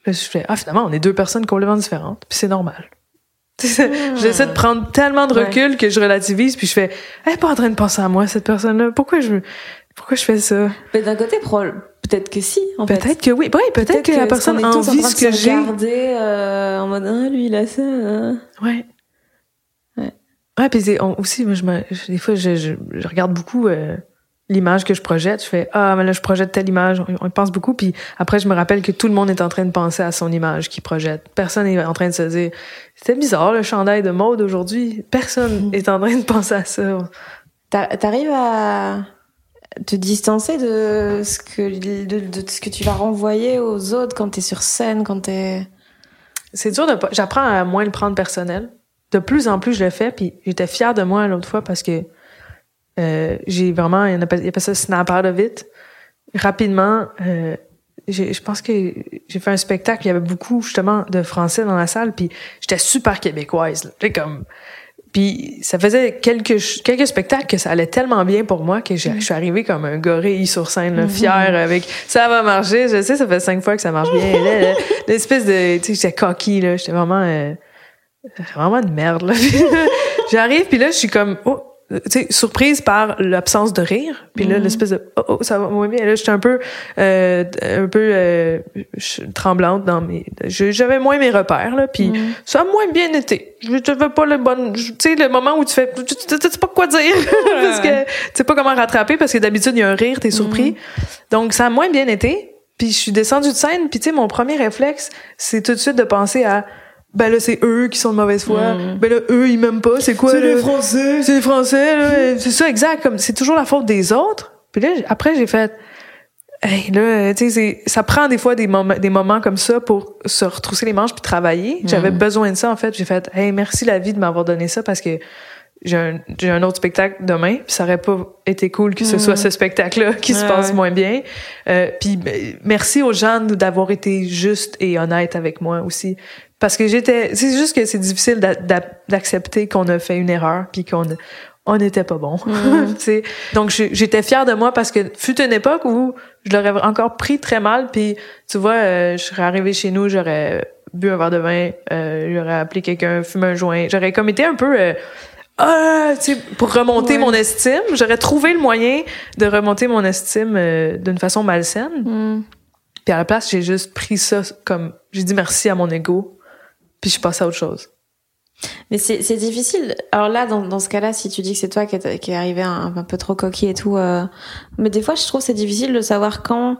Là, je fais ah finalement on est deux personnes complètement différentes puis c'est normal. J'essaie de prendre tellement de Ouais. recul que je relativise puis je fais elle est pas en train de penser à moi cette personne-là. Pourquoi je pourquoi je fais ça? Mais d'un côté, peut-être que si. En fait. Peut-être que oui, ouais, peut-être que, la personne en envie ce que j'ai. regarder, euh, en mode ah lui il a ça. hein. Ouais. Ouais. Ouais, puis on- aussi, moi, je- des fois, je, je, je regarde beaucoup euh, l'image que je projette. Je fais ah, mais là, je projette telle image. On, on y pense beaucoup, puis après, je me rappelle que tout le monde est en train de penser à son image qu'il projette. Personne est en train de se dire c'était bizarre le chandail de mode aujourd'hui. Personne est en train de penser à ça. T'a- T'arrives à te distancer de ce que de, de ce que tu vas renvoyer aux autres quand t'es sur scène, quand t'es. C'est dur de. J'apprends à moins le prendre personnel. De plus en plus, je le fais. Puis j'étais fière de moi l'autre fois parce que euh, j'ai vraiment. Il appelle, il appelle ça snap out of it. Rapidement, euh, j'ai- je pense que j'ai fait un spectacle. Il y avait beaucoup justement de Français dans la salle. Puis j'étais super québécoise. là. Comme. Puis ça faisait quelques quelques spectacles que ça allait tellement bien pour moi que j'ai- je suis arrivée comme un gorille sur scène, là, fière avec ça va marcher. Je sais, ça fait cinq fois que ça marche bien. Là, L'espèce de, tu sais, j'étais coquille là, j'étais vraiment, euh, vraiment une merde là. J'arrive puis là, je suis comme, oh, surprise par l'absence de rire. Puis là, l'espèce de, oh, oh, ça va moins bien. Là, j'étais un peu, euh, un peu euh, tremblante dans mes, j'avais moins mes repères là. Puis ça a moins bien été. Je veux pas le bon, tu sais, le moment où tu fais, tu, tu, tu- tu sais pas quoi dire parce que tu sais pas comment rattraper parce que d'habitude il y a un rire, t'es surpris. Donc ça a moins bien été. Puis je suis descendue de scène, puis tu sais mon premier réflexe, c'est tout de suite de penser à ben là c'est eux qui sont de mauvaise foi. Ben là eux ils m'aiment pas, c'est quoi là? Français. C'est les Français, là. C'est ça, exact. Comme, c'est toujours la faute des autres. Puis là, après, j'ai fait, hey, là, tu sais, c'est- ça prend des fois des moments, des moments comme ça pour se retrousser les manches puis travailler. J'avais besoin de ça, en fait. J'ai fait, hey, merci la vie de m'avoir donné ça parce que j'ai un, j'ai un autre spectacle demain puis ça aurait pas été cool que ce soit ce spectacle-là qui se passe ouais. moins bien. Euh, puis ben, merci aux gens d'avoir été justes et honnêtes avec moi aussi. Parce que j'étais, c'est juste que c'est difficile d'a- d'a- d'accepter qu'on a fait une erreur puis qu'on on n'était pas bon. Mm. Tu sais. Donc j'étais fière de moi parce que fut une époque où je l'aurais encore pris très mal puis tu vois, euh, je serais arrivée chez nous, j'aurais bu un verre de vin, euh, j'aurais appelé quelqu'un, fumé un joint, j'aurais comme été un peu euh, ah, tu sais, pour remonter Ouais. mon estime, j'aurais trouvé le moyen de remonter mon estime euh, d'une façon malsaine. Mm. Puis à la place, j'ai juste pris ça comme j'ai dit merci à mon ego, puis je suis passée à autre chose. Mais c'est difficile. Alors là, dans, dans ce cas-là, si tu dis que c'est toi qui est, qui est arrivé un, un peu trop coquille et tout, euh, mais des fois, je trouve c'est difficile de savoir quand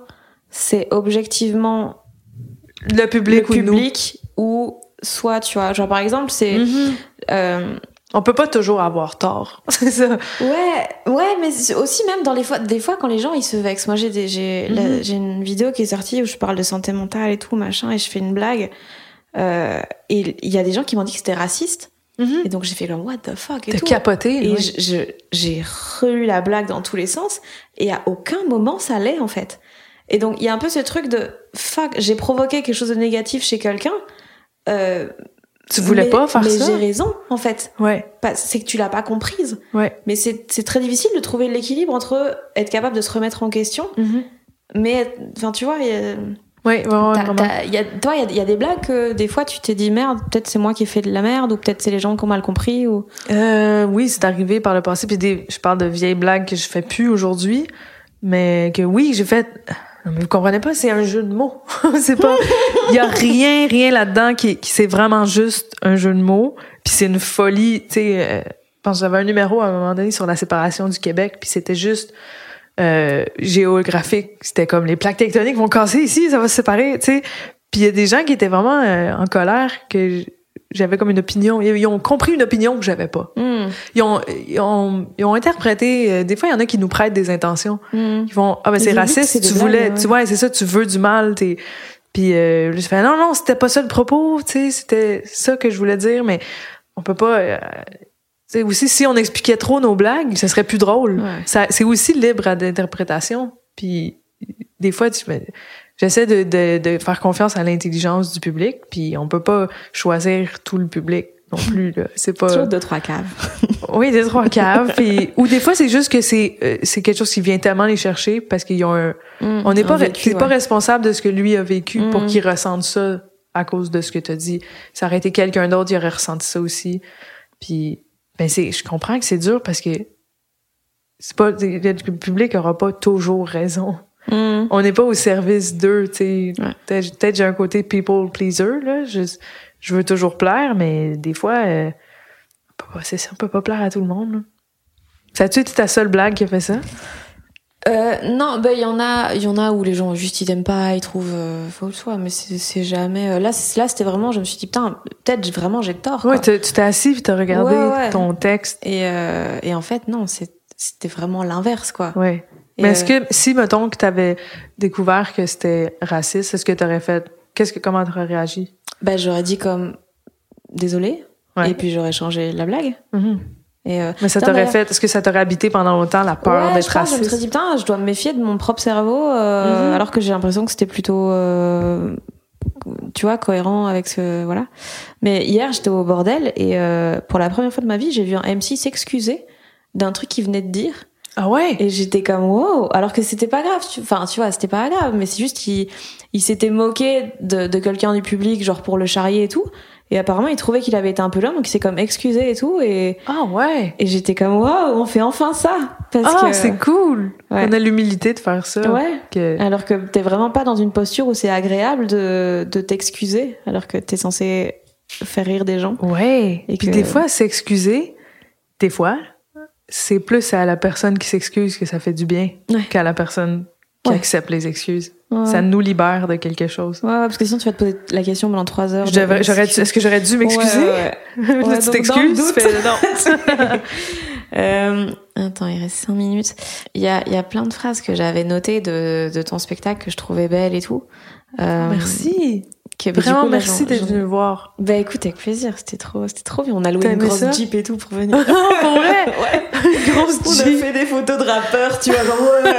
c'est objectivement Le public le public ou soit, tu vois, genre par exemple, c'est Mhm. euh, On peut pas toujours avoir tort. c'est ça. Ouais, ouais, mais aussi même dans les fois, des fois quand les gens ils se vexent. Moi j'ai j'ai, j'ai une vidéo qui est sortie où je parle de santé mentale et tout machin et je fais une blague. Euh, et il y a des gens qui m'ont dit que c'était raciste. Et donc j'ai fait comme what the fuck et T'as tout. capoté. Et ouais. j'ai relu la blague dans tous les sens et à aucun moment ça l'est en fait. Et donc il y a un peu ce truc de fuck, j'ai provoqué quelque chose de négatif chez quelqu'un. Euh, Tu voulais mais- pas faire mais ça? j'ai raison en fait. Ouais, C'est que tu l'as pas comprise. ouais. Mais c'est très difficile de trouver l'équilibre entre être capable de se remettre en question, mais être- enfin tu vois, il y a, Ouais, ouais, y a- toi il y a- il y, a des blagues que des fois tu t'es dit merde, peut-être c'est moi qui ai fait de la merde ou peut-être c'est les gens qui ont mal compris ou? Euh, oui, c'est arrivé par le passé. Puis des, je parle de vieilles blagues que je fais plus aujourd'hui, mais que oui, j'ai fait. Non, mais vous comprenez pas, c'est un jeu de mots. c'est pas. Il y a rien, rien là-dedans qui, qui c'est vraiment juste un jeu de mots. Puis c'est une folie. Tu sais, euh, j'avais un numéro à un moment donné sur la séparation du Québec, puis c'était juste. Euh, géographique, c'était comme les plaques tectoniques vont casser ici, ça va se séparer, tu sais. Puis il y a des gens qui étaient vraiment euh, en colère que j'avais comme une opinion, ils ont compris une opinion que j'avais pas. Hmm. Ils ont, ils ont, ils ont interprété. euh, des fois, il y en a qui nous prêtent des intentions. Hmm. Ils vont, ah ben c'est raciste. Tu blagues, voulais, ouais. tu vois, c'est ça. Tu veux du mal. T'es. Puis euh, je fais non non, c'était pas ça le propos. Tu sais, c'était ça que je voulais dire, mais on peut pas. Euh, tu sais, aussi, si on expliquait trop nos blagues, ça serait plus drôle. Ouais. C'est aussi libre à d'interprétation. Puis des fois, j'essaie de, de, de faire confiance à l'intelligence du public. Puis on peut pas choisir tout le public non plus. C'est pas. toujours deux trois caves. Oui, des trois caves. puis, ou des fois, c'est juste que c'est euh, c'est quelque chose qui vient tellement les chercher parce qu'ils ont un. Hmm. On n'est pas, t'es pas responsable de ce que lui a vécu pour Mm. qu'il ressente ça à cause de ce que tu as dit. Ça aurait été quelqu'un d'autre, il aurait ressenti ça aussi. Puis, ben c'est, je comprends que c'est dur parce que c'est pas, le public aura pas toujours raison. Hmm. On n'est pas au service d'eux, tu sais. Ouais. Peut-être j'ai un côté people pleaser, là. Je, je veux toujours plaire, mais des fois, euh, on peut pas, c'est ça, on peut pas plaire à tout le monde, là. Ça a-tu été ta seule blague qui a fait ça? Euh, non, ben il y en a, il y en a où les gens juste ils t'aiment pas, ils trouvent euh, faux le choix, mais c'est jamais. euh, là, là c'était vraiment, je me suis dit putain, peut-être vraiment j'ai tort. Ouais, quoi. t'as- tu t'es assis puis t'as regardé Ouais, ouais. ton texte. Et euh, et en fait non, c'était vraiment l'inverse quoi. Ouais. Et, Mais est-ce euh, que, si, mettons, que t'avais découvert que c'était raciste, est-ce que t'aurais fait, qu'est-ce que, comment t'aurais réagi? ben j'aurais dit comme désolé, Ouais. et puis j'aurais changé la blague. Mhm. Et euh, Mais ça t'aurait fait, est-ce que ça t'aurait habité pendant longtemps la peur ouais, d'être pense, je me raciste? dit putain, je dois me méfier de mon propre cerveau, euh, Mhm. alors que j'ai l'impression que c'était plutôt, euh, tu vois, cohérent avec ce voilà. Mais hier, j'étais au bordel et euh, pour la première fois de ma vie, j'ai vu un MC s'excuser d'un truc qu'il venait de dire Ah ouais? et j'étais comme wow, alors que c'était pas grave. tu- Enfin, tu vois, c'était pas grave, mais c'est juste qu'il il s'était moqué de, de quelqu'un du public, genre pour le charrier et tout. Et apparemment, il trouvait qu'il avait été un peu lent, donc il s'est comme excusé et tout. Et, Ah ouais? et j'étais comme wow, on fait enfin ça. Parce que, c'est cool! Ouais. On a l'humilité de faire ça. Ouais. Que... Alors que t'es vraiment pas dans une posture où c'est agréable de, de t'excuser, alors que t'es censé faire rire des gens. Ouais. Et Puis que- des fois, s'excuser, des fois, c'est plus à la personne qui s'excuse que ça fait du bien Ouais. qu'à la personne qui Ouais. accepte les excuses. Ouais. Ça nous libère de quelque chose. Ouais, parce que sinon tu vas te poser la question pendant trois heures. J'aurais Est-ce que j'aurais dû m'excuser? Ouais, tu t'excuses? Euh, attends, il reste cinq minutes. Il y a, y a plein de phrases que j'avais notées de, de ton spectacle que je trouvais belles et tout. Euh, Merci. que- Vraiment, coup, là, merci d'être venu me voir. Bah écoute, avec plaisir. C'était trop, c'était trop bien. On a loué une grosse jeep et tout pour venir. Oh, pour vrai? ouais. Grosse On a Jeep. fait des photos de rappeurs, tu vois, genre, ouais.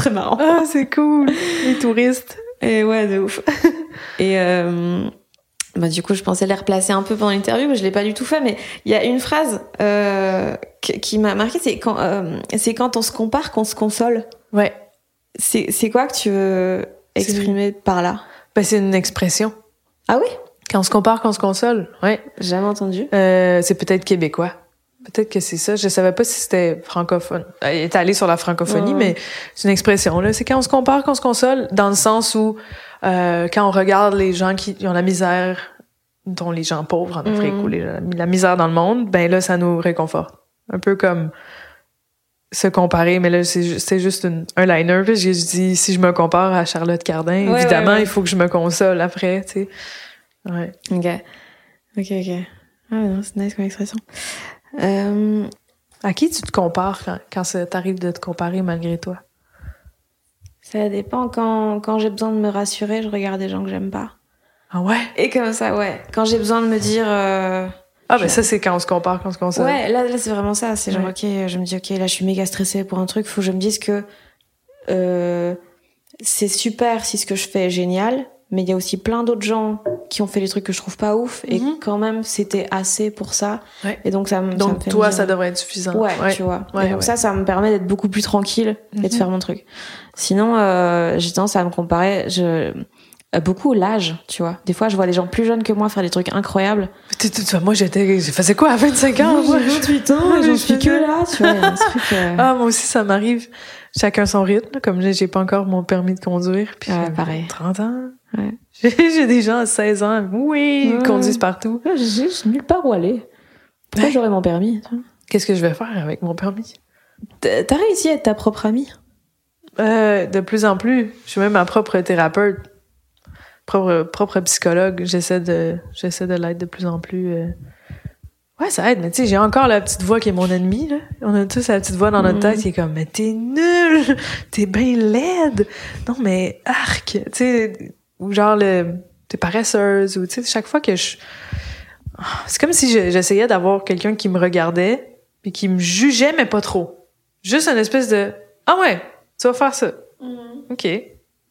Très marrant. Ah, c'est cool. Les touristes. Et ouais, de ouf. Et euh, bah, du coup, je pensais les replacer un peu pendant l'interview, mais je l'ai pas du tout fait. Mais il y a une phrase euh, qui, m'a marqué, c'est quand, euh, c'est quand on se compare qu'on se console. Ouais. C'est, c'est quoi que tu veux exprimer par là? Ben, c'est une expression. Ah oui? Quand on se compare, quand on se console. Ouais. Jamais entendu. Euh, c'est peut-être québécois. Peut-être que c'est ça. Je savais pas si c'était francophone. Elle est allée sur la francophonie, mais c'est une expression. Là, c'est quand on se compare, qu'on se console, dans le sens où euh, quand on regarde les gens qui ont la misère, dont les gens pauvres en Afrique Mm. ou les, la misère dans le monde, ben là, ça nous réconforte. Un peu comme se comparer, mais là, c'est ju- c'est juste une- un liner. Puis je dis, si je me compare à Charlotte Cardin, Ouais, évidemment, ouais, ouais. il faut que je me console après, tu sais. Ouais. Ok. Ok, ok. Ah non, c'est nice comme expression. Euh, À qui tu te compares quand, quand ça t'arrive de te comparer malgré toi? ça dépend. Quand, quand j'ai besoin de me rassurer, je regarde des gens que j'aime pas. Ah ouais? Et comme ça, ouais. Quand j'ai besoin de me dire... euh, Ah ben ça, c'est quand on se compare, quand on se console. Ouais, là, là c'est vraiment ça. C'est genre, ok, je me dis, ok, là, je suis méga stressée pour un truc. Faut que je me dise que euh, c'est super si ce que je fais est génial, mais il y a aussi plein d'autres gens qui ont fait des trucs que je trouve pas ouf, et Mhm. quand même, c'était assez pour ça. Ouais. Et donc, ça me. ça me Donc fait toi, ça devrait être suffisant. Ouais, tu vois. Ouais, et donc ça, ça me permet d'être beaucoup plus tranquille et de Mhm. faire mon truc. Sinon, euh, j'ai tendance à me comparer. Je beaucoup l'âge, tu vois. Des fois, je vois les gens plus jeunes que moi faire des trucs incroyables. Moi, j'étais, j'ai faisais quoi à 25 ans? moi? 28 ans, j'en je suis que là, tu vois. un truc, euh, Ah, moi aussi, ça m'arrive. Chacun son rythme. Comme j'ai j'ai pas encore mon permis de conduire. Puis Ouais, j'ai pareil. 30 ans. Ouais. J'ai des gens à 16 ans. Oui, ils conduisent partout. J'ai nulle part où aller. Pourquoi Ouais. j'aurais mon permis Qu'est-ce que je vais faire avec mon permis? T'as t'as réussi à être ta propre amie? Euh, de plus en plus. Je suis même ma propre thérapeute. Propre, propre psychologue. J'essaie de, j'essaie de l'être de plus en plus. euh. Ouais, ça aide, mais tu sais, j'ai encore la petite voix qui est mon ennemie, là. On a tous la petite voix dans notre Mhm. tête qui est comme, mais t'es nul! T'es bien laide! Non, mais arc! Tu sais, ou genre, le, t'es paresseuse, ou tu sais, chaque fois que je. C'est comme si je- j'essayais d'avoir quelqu'un qui me regardait, puis qui me jugeait, mais pas trop. Juste une espèce de, ah ouais, tu vas faire ça. OK. Tu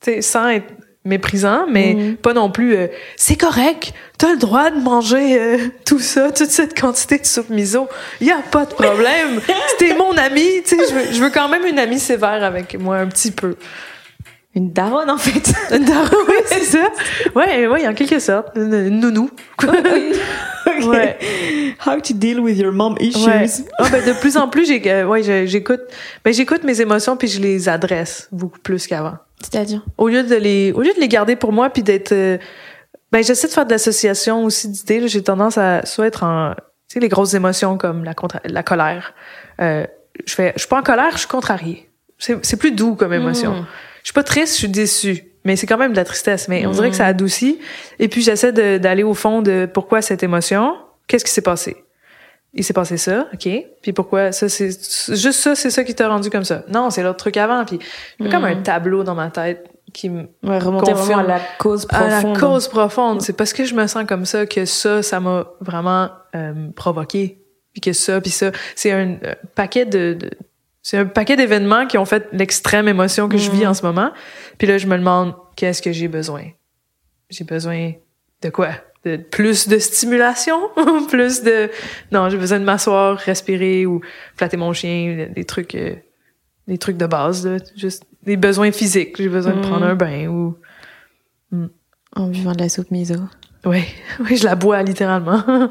sais, sans être méprisant, mais Mhm. pas non plus euh, c'est correct, t'as le droit de manger euh, tout ça, toute cette quantité de soupe miso. Y a pas de problème. T'es mon ami, tu sais, je veux, je veux quand même une amie sévère avec moi un petit peu. Une daronne, en fait. oui, c'est ça. Ouais, ouais, en quelque sorte. Une, une nounou. Ouais. How to deal with your mom issues. Ouais. Ah, ben, de plus en plus, euh, ouais, j'écoute, ben, j'écoute mes émotions puis je les adresse beaucoup plus qu'avant. C'est-à-dire? Au lieu de les au lieu de les garder pour moi puis d'être euh, ben j'essaie de faire de l'association aussi d'idées j'ai tendance à soit être en tu sais les grosses émotions comme la contra- la colère euh, je fais je suis pas en colère je suis contrariée c'est c'est plus doux comme émotion Mm. Je suis pas triste je suis déçue mais c'est quand même de la tristesse mais on dirait que Mm. ça adoucit et puis j'essaie d'aller au fond de pourquoi cette émotion qu'est-ce qui s'est passé? Il s'est passé ça, ok? Puis pourquoi ça, c'est juste ça, c'est ça qui t'a rendu comme ça. Non, c'est l'autre truc avant. Puis j'ai comme Mm. un tableau dans ma tête qui me Ouais, Confirme. à la cause à profonde. la cause profonde. C'est parce que je me sens comme ça que ça, ça m'a vraiment euh, provoqué. Puis que ça, puis ça, c'est un euh, paquet de, de- c'est un paquet d'événements qui ont fait l'extrême émotion que je vis Mhm. en ce moment. Puis là, je me demande qu'est-ce que j'ai besoin? J'ai besoin de quoi? De plus de stimulation, plus de non, j'ai besoin de m'asseoir, respirer ou flatter mon chien, des trucs, euh, des trucs de base, là. juste des besoins physiques. J'ai besoin de prendre un bain ou En buvant de la soupe miso. oui, oui, je la bois littéralement.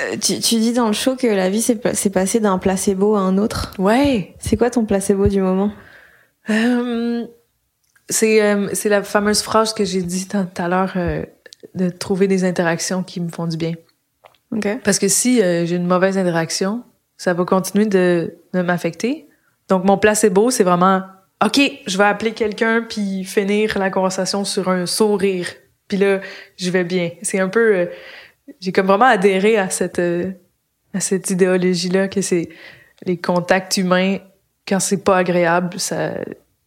Euh, tu, tu dis dans le show que la vie s'est passée d'un placebo à un autre. ouais. C'est quoi ton placebo du moment? Euh, c'est euh, c'est la fameuse phrase que j'ai dit tout à l'heure euh, de trouver des interactions qui me font du bien. Ok. Parce que si euh, j'ai une mauvaise interaction, ça va continuer de, de m'affecter. Donc mon placebo, c'est vraiment OK, je vais appeler quelqu'un puis finir la conversation sur un sourire. Puis là, je vais bien. C'est un peu euh, j'ai comme vraiment adhéré à cette euh, à cette idéologie là que c'est les contacts humains quand c'est pas agréable, ça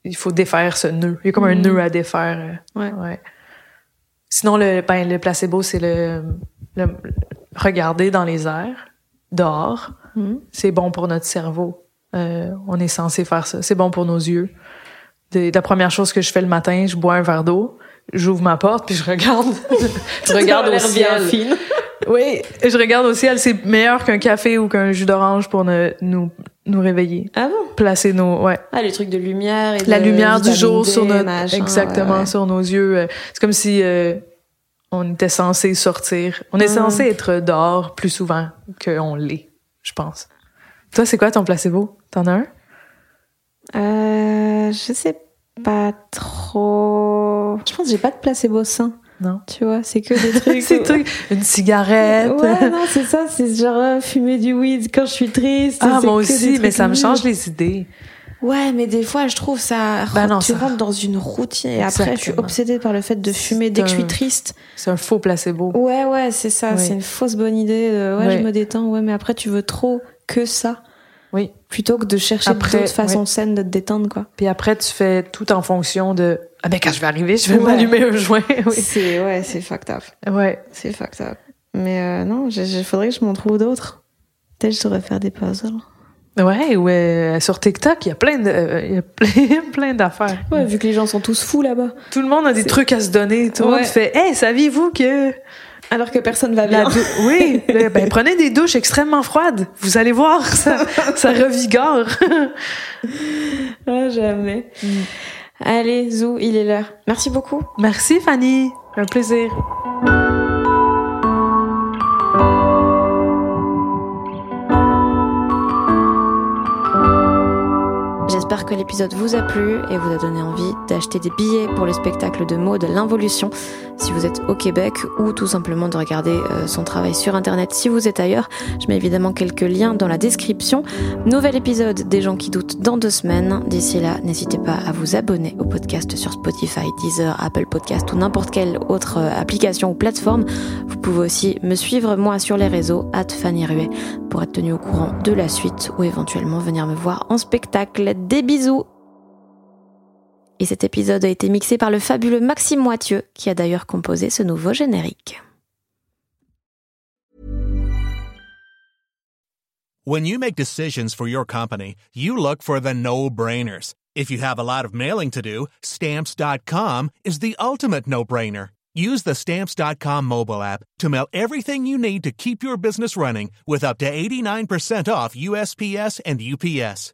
il faut défaire ce nœud. Il y a comme un Mhm. nœud à défaire. euh, Ouais. ouais. Sinon le ben le placebo c'est le, le regarder dans les airs dehors Mhm. c'est bon pour notre cerveau. Euh, on est censé faire ça. C'est bon pour nos yeux. De- la première chose que je fais le matin, je bois un verre d'eau, j'ouvre ma porte puis je regarde, je regarde au ciel. fine. Oui, je regarde au ciel. C'est meilleur qu'un café ou qu'un jus d'orange pour ne- nous nous réveiller. Ah bon? Placer nos ouais Ah, les trucs de lumière et la de lumière du jour D, sur notre machin, exactement ouais, sur nos yeux. Euh, C'est comme si euh, on était censé sortir. On est Mhm. censé être dehors plus souvent qu'on l'est, je pense. Toi, c'est quoi ton placebo? T'en as un? Euh, je sais pas trop. Je pense que j'ai pas de placebo sain. Non. Tu vois, c'est que des trucs. C'est truc, une cigarette. Ouais, non, c'est ça, c'est genre euh, fumer du weed quand je suis triste. ah, moi aussi, mais trucs ça me change les idées. Ouais, mais des fois, je trouve ça. Ben non, tu ça- rentres dans une routine et après, je suis obsédée par le fait de fumer dès que je suis triste. C'est un faux placebo. Ouais, ouais, c'est ça. Oui. C'est une fausse bonne idée. de, ouais, Oui. je me détends. Ouais, mais après, tu veux trop que ça. Plutôt que de chercher d'autres façons ouais. saines de te détendre, quoi. Puis après, tu fais tout en fonction de ah ben quand je vais arriver, je vais Ouais. m'allumer un joint. oui. C'est, ouais, c'est fucked up. Ouais. C'est fucked up. Mais euh, non, il faudrait que je m'en trouve d'autres. Peut-être je devrais faire des puzzles. Ouais, ouais. Sur TikTok, il y a plein de, euh, il y a plein, plein d'affaires. Ouais, vu que les gens sont tous fous là-bas. Tout le monde a des trucs à se donner. Tout le Ouais. monde fait, hey, saviez-vous que Alors que personne va bien. oui, ben, prenez des douches extrêmement froides. Vous allez voir, ça, ça revigore. Ah, jamais. Allez, Zou, il est l'heure. Merci beaucoup. Merci Fanny, un plaisir. J'espère que l'épisode vous a plu et vous a donné envie d'acheter des billets pour le spectacle de Maud L'Involution si vous êtes au Québec ou tout simplement de regarder euh, son travail sur internet si vous êtes ailleurs. Je mets évidemment quelques liens dans la description. Nouvel épisode des gens qui doutent dans deux semaines. D'ici là, n'hésitez pas à vous abonner au podcast sur Spotify, Deezer, Apple Podcast ou n'importe quelle autre euh, application ou plateforme. Vous pouvez aussi me suivre moi sur les réseaux at Ruet pour être tenu au courant de la suite ou éventuellement venir me voir en spectacle. Des bisous Et cet épisode a été mixé par le fabuleux Maxime Moitieu, qui a d'ailleurs composé ce nouveau générique. When you make decisions for your company, you look for the no-brainers. If you have a lot of mailing to do, stamps.com is the ultimate no-brainer. Use the stamps.com mobile app to mail everything you need to keep your business running with up to 89% off USPS and UPS.